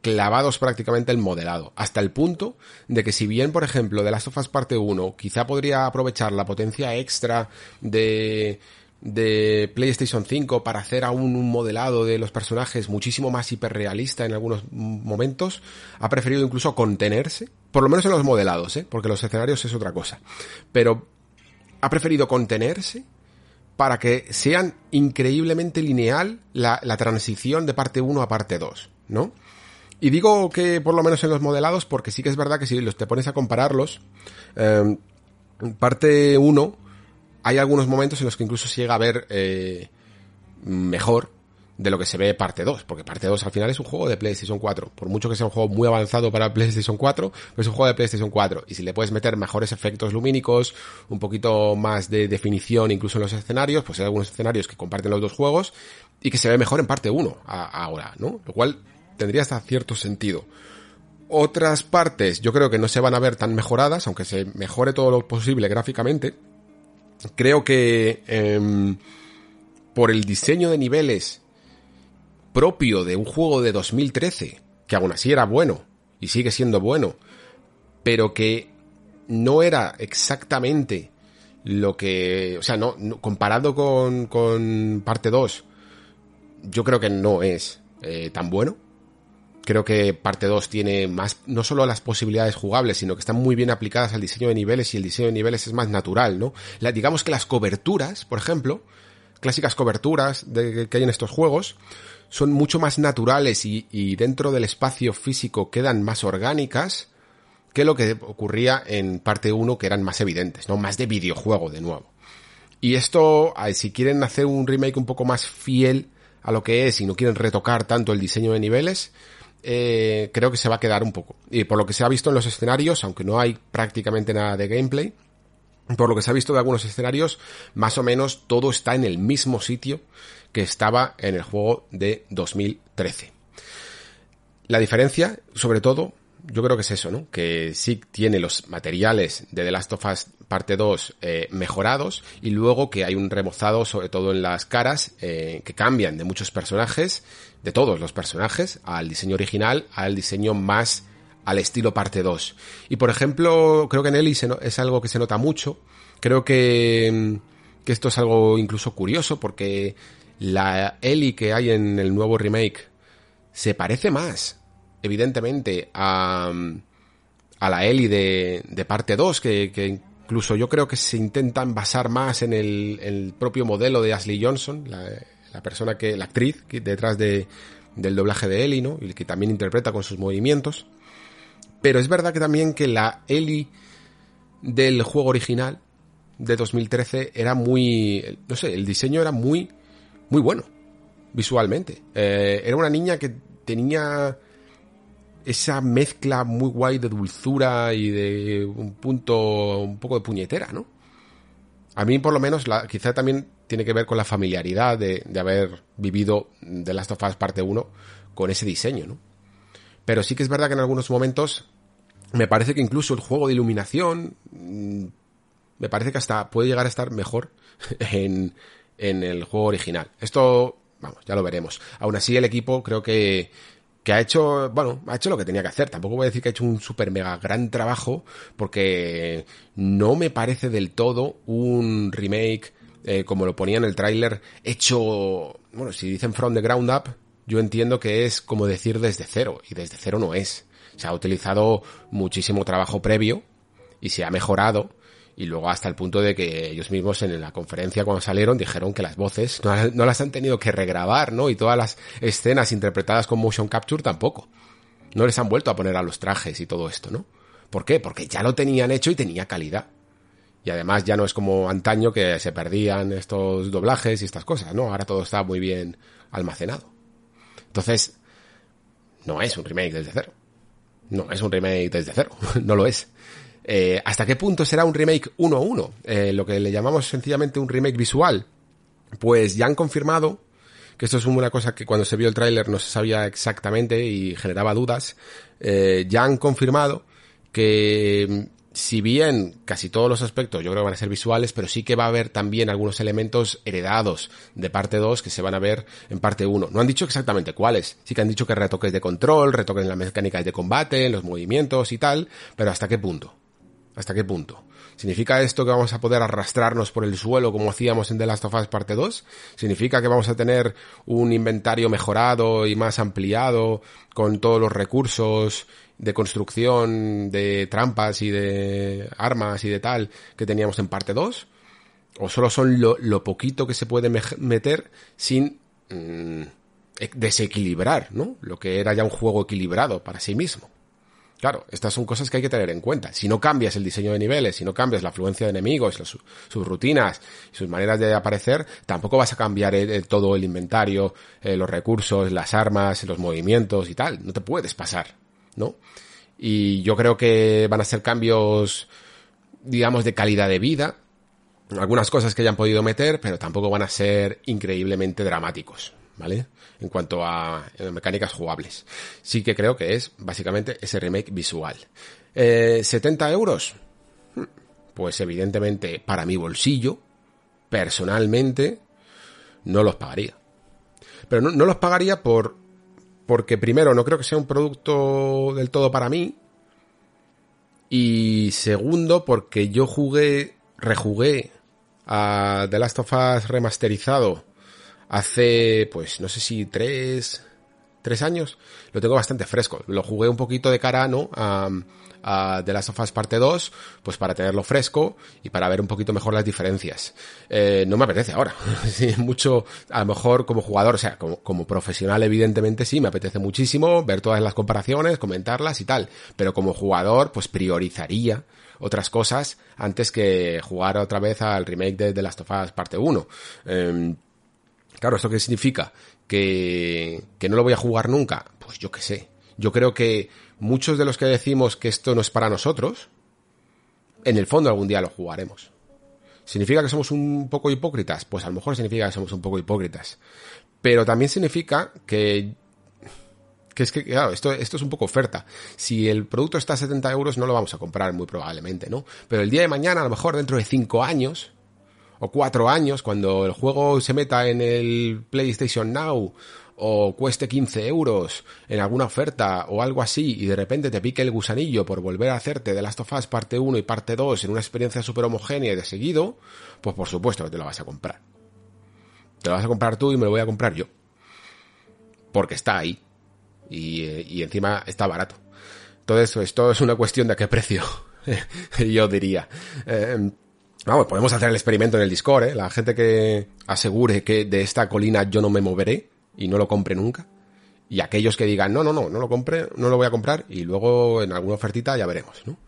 Speaker 1: clavados prácticamente el modelado, hasta el punto de que si bien, por ejemplo, de Last of Us parte 1 quizá podría aprovechar la potencia extra de de PlayStation 5 para hacer aún un modelado de los personajes muchísimo más hiperrealista en algunos momentos, ha preferido incluso contenerse, por lo menos en los modelados, ¿eh? porque los escenarios es otra cosa, pero ha preferido contenerse para que sean increíblemente lineal la, transición de parte 1 a parte 2, ¿no? Y digo que por lo menos en los modelados porque sí que es verdad que si los te pones a compararlos, eh, parte 1 hay algunos momentos en los que incluso se llega a ver eh, mejor de lo que se ve parte 2, porque parte 2 al final es un juego de PlayStation 4, por mucho que sea un juego muy avanzado para PlayStation 4, pero es un juego de PlayStation 4, y si le puedes meter mejores efectos lumínicos, un poquito más de definición incluso en los escenarios, pues hay algunos escenarios que comparten los dos juegos, y que se ve mejor en parte 1 ahora, ¿no? Lo cual tendría hasta cierto sentido. Otras partes yo creo que no se van a ver tan mejoradas, aunque se mejore todo lo posible gráficamente, creo que em, por el diseño de niveles propio de un juego de 2013, que aún así era bueno y sigue siendo bueno, pero que no era exactamente lo que, o sea, no, comparado con, con parte 2, yo creo que no es eh, tan bueno. Creo que parte 2 tiene más, no solo las posibilidades jugables, sino que están muy bien aplicadas al diseño de niveles y el diseño de niveles es más natural, ¿no? Digamos que las coberturas, por ejemplo, clásicas coberturas de, que hay en estos juegos, son mucho más naturales y, y dentro del espacio físico quedan más orgánicas que lo que ocurría en parte 1 que eran más evidentes, ¿no? Más de videojuego de nuevo. Y esto, si quieren hacer un remake un poco más fiel a lo que es y no quieren retocar tanto el diseño de niveles, eh, creo que se va a quedar un poco. Y por lo que se ha visto en los escenarios, aunque no hay prácticamente nada de gameplay, por lo que se ha visto de algunos escenarios, más o menos todo está en el mismo sitio que estaba en el juego de 2013. La diferencia, sobre todo, yo creo que es eso, ¿no? Que sí tiene los materiales de The Last of Us parte 2 eh, mejorados y luego que hay un remozado sobre todo en las caras eh, que cambian de muchos personajes, de todos los personajes, al diseño original, al diseño más al estilo parte 2. Y por ejemplo, creo que en Ellie es algo que se nota mucho. Creo que, que esto es algo incluso curioso porque la Ellie que hay en el nuevo remake se parece más evidentemente, a, a la Ellie de, de parte 2, que, que, incluso yo creo que se intentan basar más en el, el propio modelo de Ashley Johnson, la, la, persona que, la actriz que detrás de, del doblaje de Ellie, ¿no? Y que también interpreta con sus movimientos. Pero es verdad que también que la Ellie del juego original de 2013 era muy, no sé, el diseño era muy, muy bueno visualmente. Eh, era una niña que tenía esa mezcla muy guay de dulzura y de un punto, un poco de puñetera, ¿no? A mí, por lo menos, quizá también tiene que ver con la familiaridad de, de haber vivido The Last of Us parte 1 con ese diseño, ¿no? Pero sí que es verdad que en algunos momentos me parece que incluso el juego de iluminación mm, me parece que hasta puede llegar a estar mejor [LAUGHS] en, en el juego original. Esto, vamos, ya lo veremos. Aún así, el equipo creo que que ha hecho, bueno, ha hecho lo que tenía que hacer. Tampoco voy a decir que ha hecho un super mega gran trabajo, porque no me parece del todo un remake, eh, como lo ponía en el tráiler, hecho, bueno, si dicen from the ground up, yo entiendo que es como decir desde cero, y desde cero no es. Se ha utilizado muchísimo trabajo previo, y se ha mejorado, y luego hasta el punto de que ellos mismos en la conferencia cuando salieron dijeron que las voces no, las han tenido que regrabar, ¿no? Y todas las escenas interpretadas con motion capture tampoco. No les han vuelto a poner a los trajes y todo esto, ¿no? ¿Por qué? Porque ya lo tenían hecho y tenía calidad. Y además ya no es como antaño que se perdían estos doblajes y estas cosas, ¿no? Ahora todo está muy bien almacenado. Entonces, no es un remake desde cero. No es un remake desde cero. [LAUGHS] no lo es. Eh, ¿Hasta qué punto será un remake 1-1? Eh, lo que le llamamos sencillamente un remake visual. Pues ya han confirmado, que esto es una cosa que cuando se vio el tráiler no se sabía exactamente y generaba dudas, eh, ya han confirmado que si bien casi todos los aspectos yo creo que van a ser visuales, pero sí que va a haber también algunos elementos heredados de parte 2 que se van a ver en parte 1. No han dicho exactamente cuáles, sí que han dicho que retoques de control, retoques en las mecánicas de combate, en los movimientos y tal, pero ¿hasta qué punto? ¿Hasta qué punto? ¿Significa esto que vamos a poder arrastrarnos por el suelo como hacíamos en The Last of Us parte 2? ¿Significa que vamos a tener un inventario mejorado y más ampliado con todos los recursos de construcción de trampas y de armas y de tal que teníamos en parte 2? ¿O solo son lo, poquito que se puede meter sin mm, desequilibrar, ¿no? Lo que era ya un juego equilibrado para sí mismo. Claro, estas son cosas que hay que tener en cuenta. Si no cambias el diseño de niveles, si no cambias la afluencia de enemigos, sus rutinas, sus maneras de aparecer, tampoco vas a cambiar todo el inventario, eh, los recursos, las armas, los movimientos y tal. No te puedes pasar, ¿no? Y yo creo que van a ser cambios, digamos, de calidad de vida. Algunas cosas que hayan podido meter, pero tampoco van a ser increíblemente dramáticos. ¿vale? En cuanto a mecánicas jugables. Sí que creo que es básicamente ese remake visual. Eh, ¿70 euros? Hmm, pues evidentemente para mi bolsillo, personalmente, no los pagaría. Pero no, no los pagaría por, porque primero no creo que sea un producto del todo para mí. Y segundo, porque yo jugué, rejugué a The Last of Us remasterizado hace, pues no sé si tres, tres años, lo tengo bastante fresco. Lo jugué un poquito de cara, ¿no? A, a The Last of Us parte 2, pues para tenerlo fresco y para ver un poquito mejor las diferencias. Eh, no me apetece ahora. [LAUGHS] sí, mucho, a lo mejor como jugador, o sea, como, como profesional evidentemente sí, me apetece muchísimo ver todas las comparaciones, comentarlas y tal. Pero como jugador, pues priorizaría otras cosas antes que jugar otra vez al remake de The Last of Us parte 1. Claro, ¿esto qué significa? ¿Que, que no lo voy a jugar nunca? Pues yo qué sé. Yo creo que muchos de los que decimos que esto no es para nosotros, en el fondo algún día lo jugaremos. ¿Significa que somos un poco hipócritas? Pues a lo mejor significa que somos un poco hipócritas. Pero también significa que que es que, esto, esto es un poco oferta. Si el producto está a 70 euros, no lo vamos a comprar muy probablemente, ¿no? Pero el día de mañana, a lo mejor dentro de 5 años, o cuatro años, cuando el juego se meta en el PlayStation Now o cueste 15 euros en alguna oferta o algo así y de repente te pique el gusanillo por volver a hacerte The Last of Us parte 1 y parte 2 en una experiencia súper homogénea y de seguido, pues por supuesto que te lo vas a comprar. Te lo vas a comprar tú y me lo voy a comprar yo. Porque está ahí. Y, y encima está barato. Entonces, esto es una cuestión de qué precio. [LAUGHS] yo diría. Eh, Vamos, podemos hacer el experimento en el Discord, ¿eh? La gente que asegure que de esta colina yo no me moveré y no lo compre nunca. Y aquellos que digan, no, no, no, no lo compre, no lo voy a comprar y luego en alguna ofertita ya veremos, ¿no?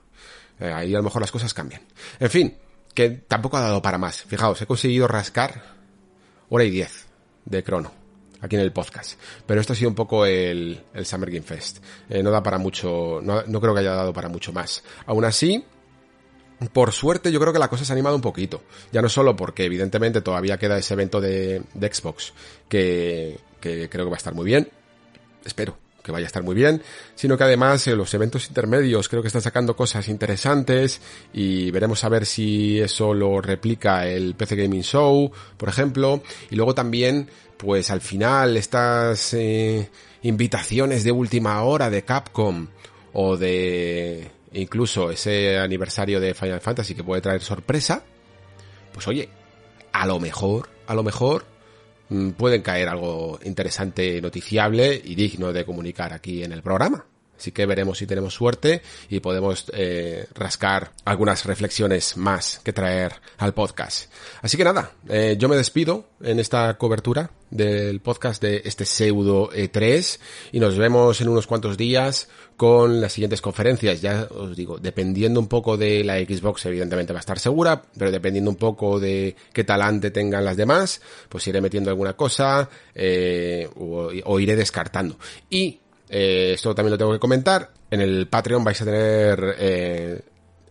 Speaker 1: Eh, ahí a lo mejor las cosas cambian. En fin, que tampoco ha dado para más. Fijaos, he conseguido rascar hora y diez de crono aquí en el podcast. Pero esto ha sido un poco el, el Summer Game Fest. Eh, no da para mucho, no, no creo que haya dado para mucho más. Aún así, por suerte yo creo que la cosa se ha animado un poquito. Ya no solo porque evidentemente todavía queda ese evento de, Xbox que, creo que va a estar muy bien. Espero que vaya a estar muy bien, sino que además eh, los eventos intermedios creo que están sacando cosas interesantes y veremos a ver si eso lo replica el PC Gaming Show, por ejemplo, y luego también, pues al final estas eh, invitaciones de última hora de Capcom o de incluso ese aniversario de Final Fantasy que puede traer sorpresa, pues oye, a lo mejor, a lo mejor mm, pueden caer algo interesante, noticiable y digno de comunicar aquí en el programa. Así que veremos si tenemos suerte y podemos eh, rascar algunas reflexiones más que traer al podcast. Así que nada, eh, yo me despido en esta cobertura del podcast de este pseudo E3 y nos vemos en unos cuantos días con las siguientes conferencias. Ya os digo, dependiendo un poco de la Xbox, evidentemente va a estar segura, pero dependiendo un poco de qué talante tengan las demás, pues iré metiendo alguna cosa eh, o, o iré descartando. Y eh, esto también lo tengo que comentar. En el Patreon vais a tener eh,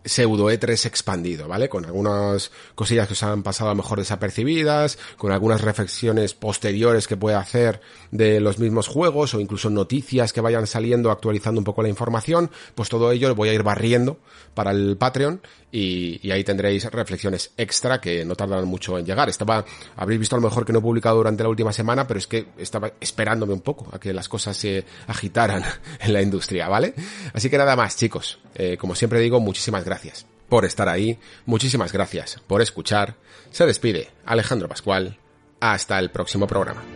Speaker 1: pseudo E3 expandido, ¿vale? Con algunas cosillas que os han pasado a lo mejor desapercibidas, con algunas reflexiones posteriores que puede hacer de los mismos juegos o incluso noticias que vayan saliendo actualizando un poco la información, pues todo ello lo voy a ir barriendo para el Patreon y, ahí tendréis reflexiones extra que no tardarán mucho en llegar. Estaba, habréis visto a lo mejor que no he publicado durante la última semana, pero es que estaba esperándome un poco a que las cosas se agitaran [LAUGHS] en la industria, ¿vale? Así que nada más, chicos. Eh, como siempre digo, muchísimas gracias por estar ahí, muchísimas gracias por escuchar. Se despide Alejandro Pascual. Hasta el próximo programa.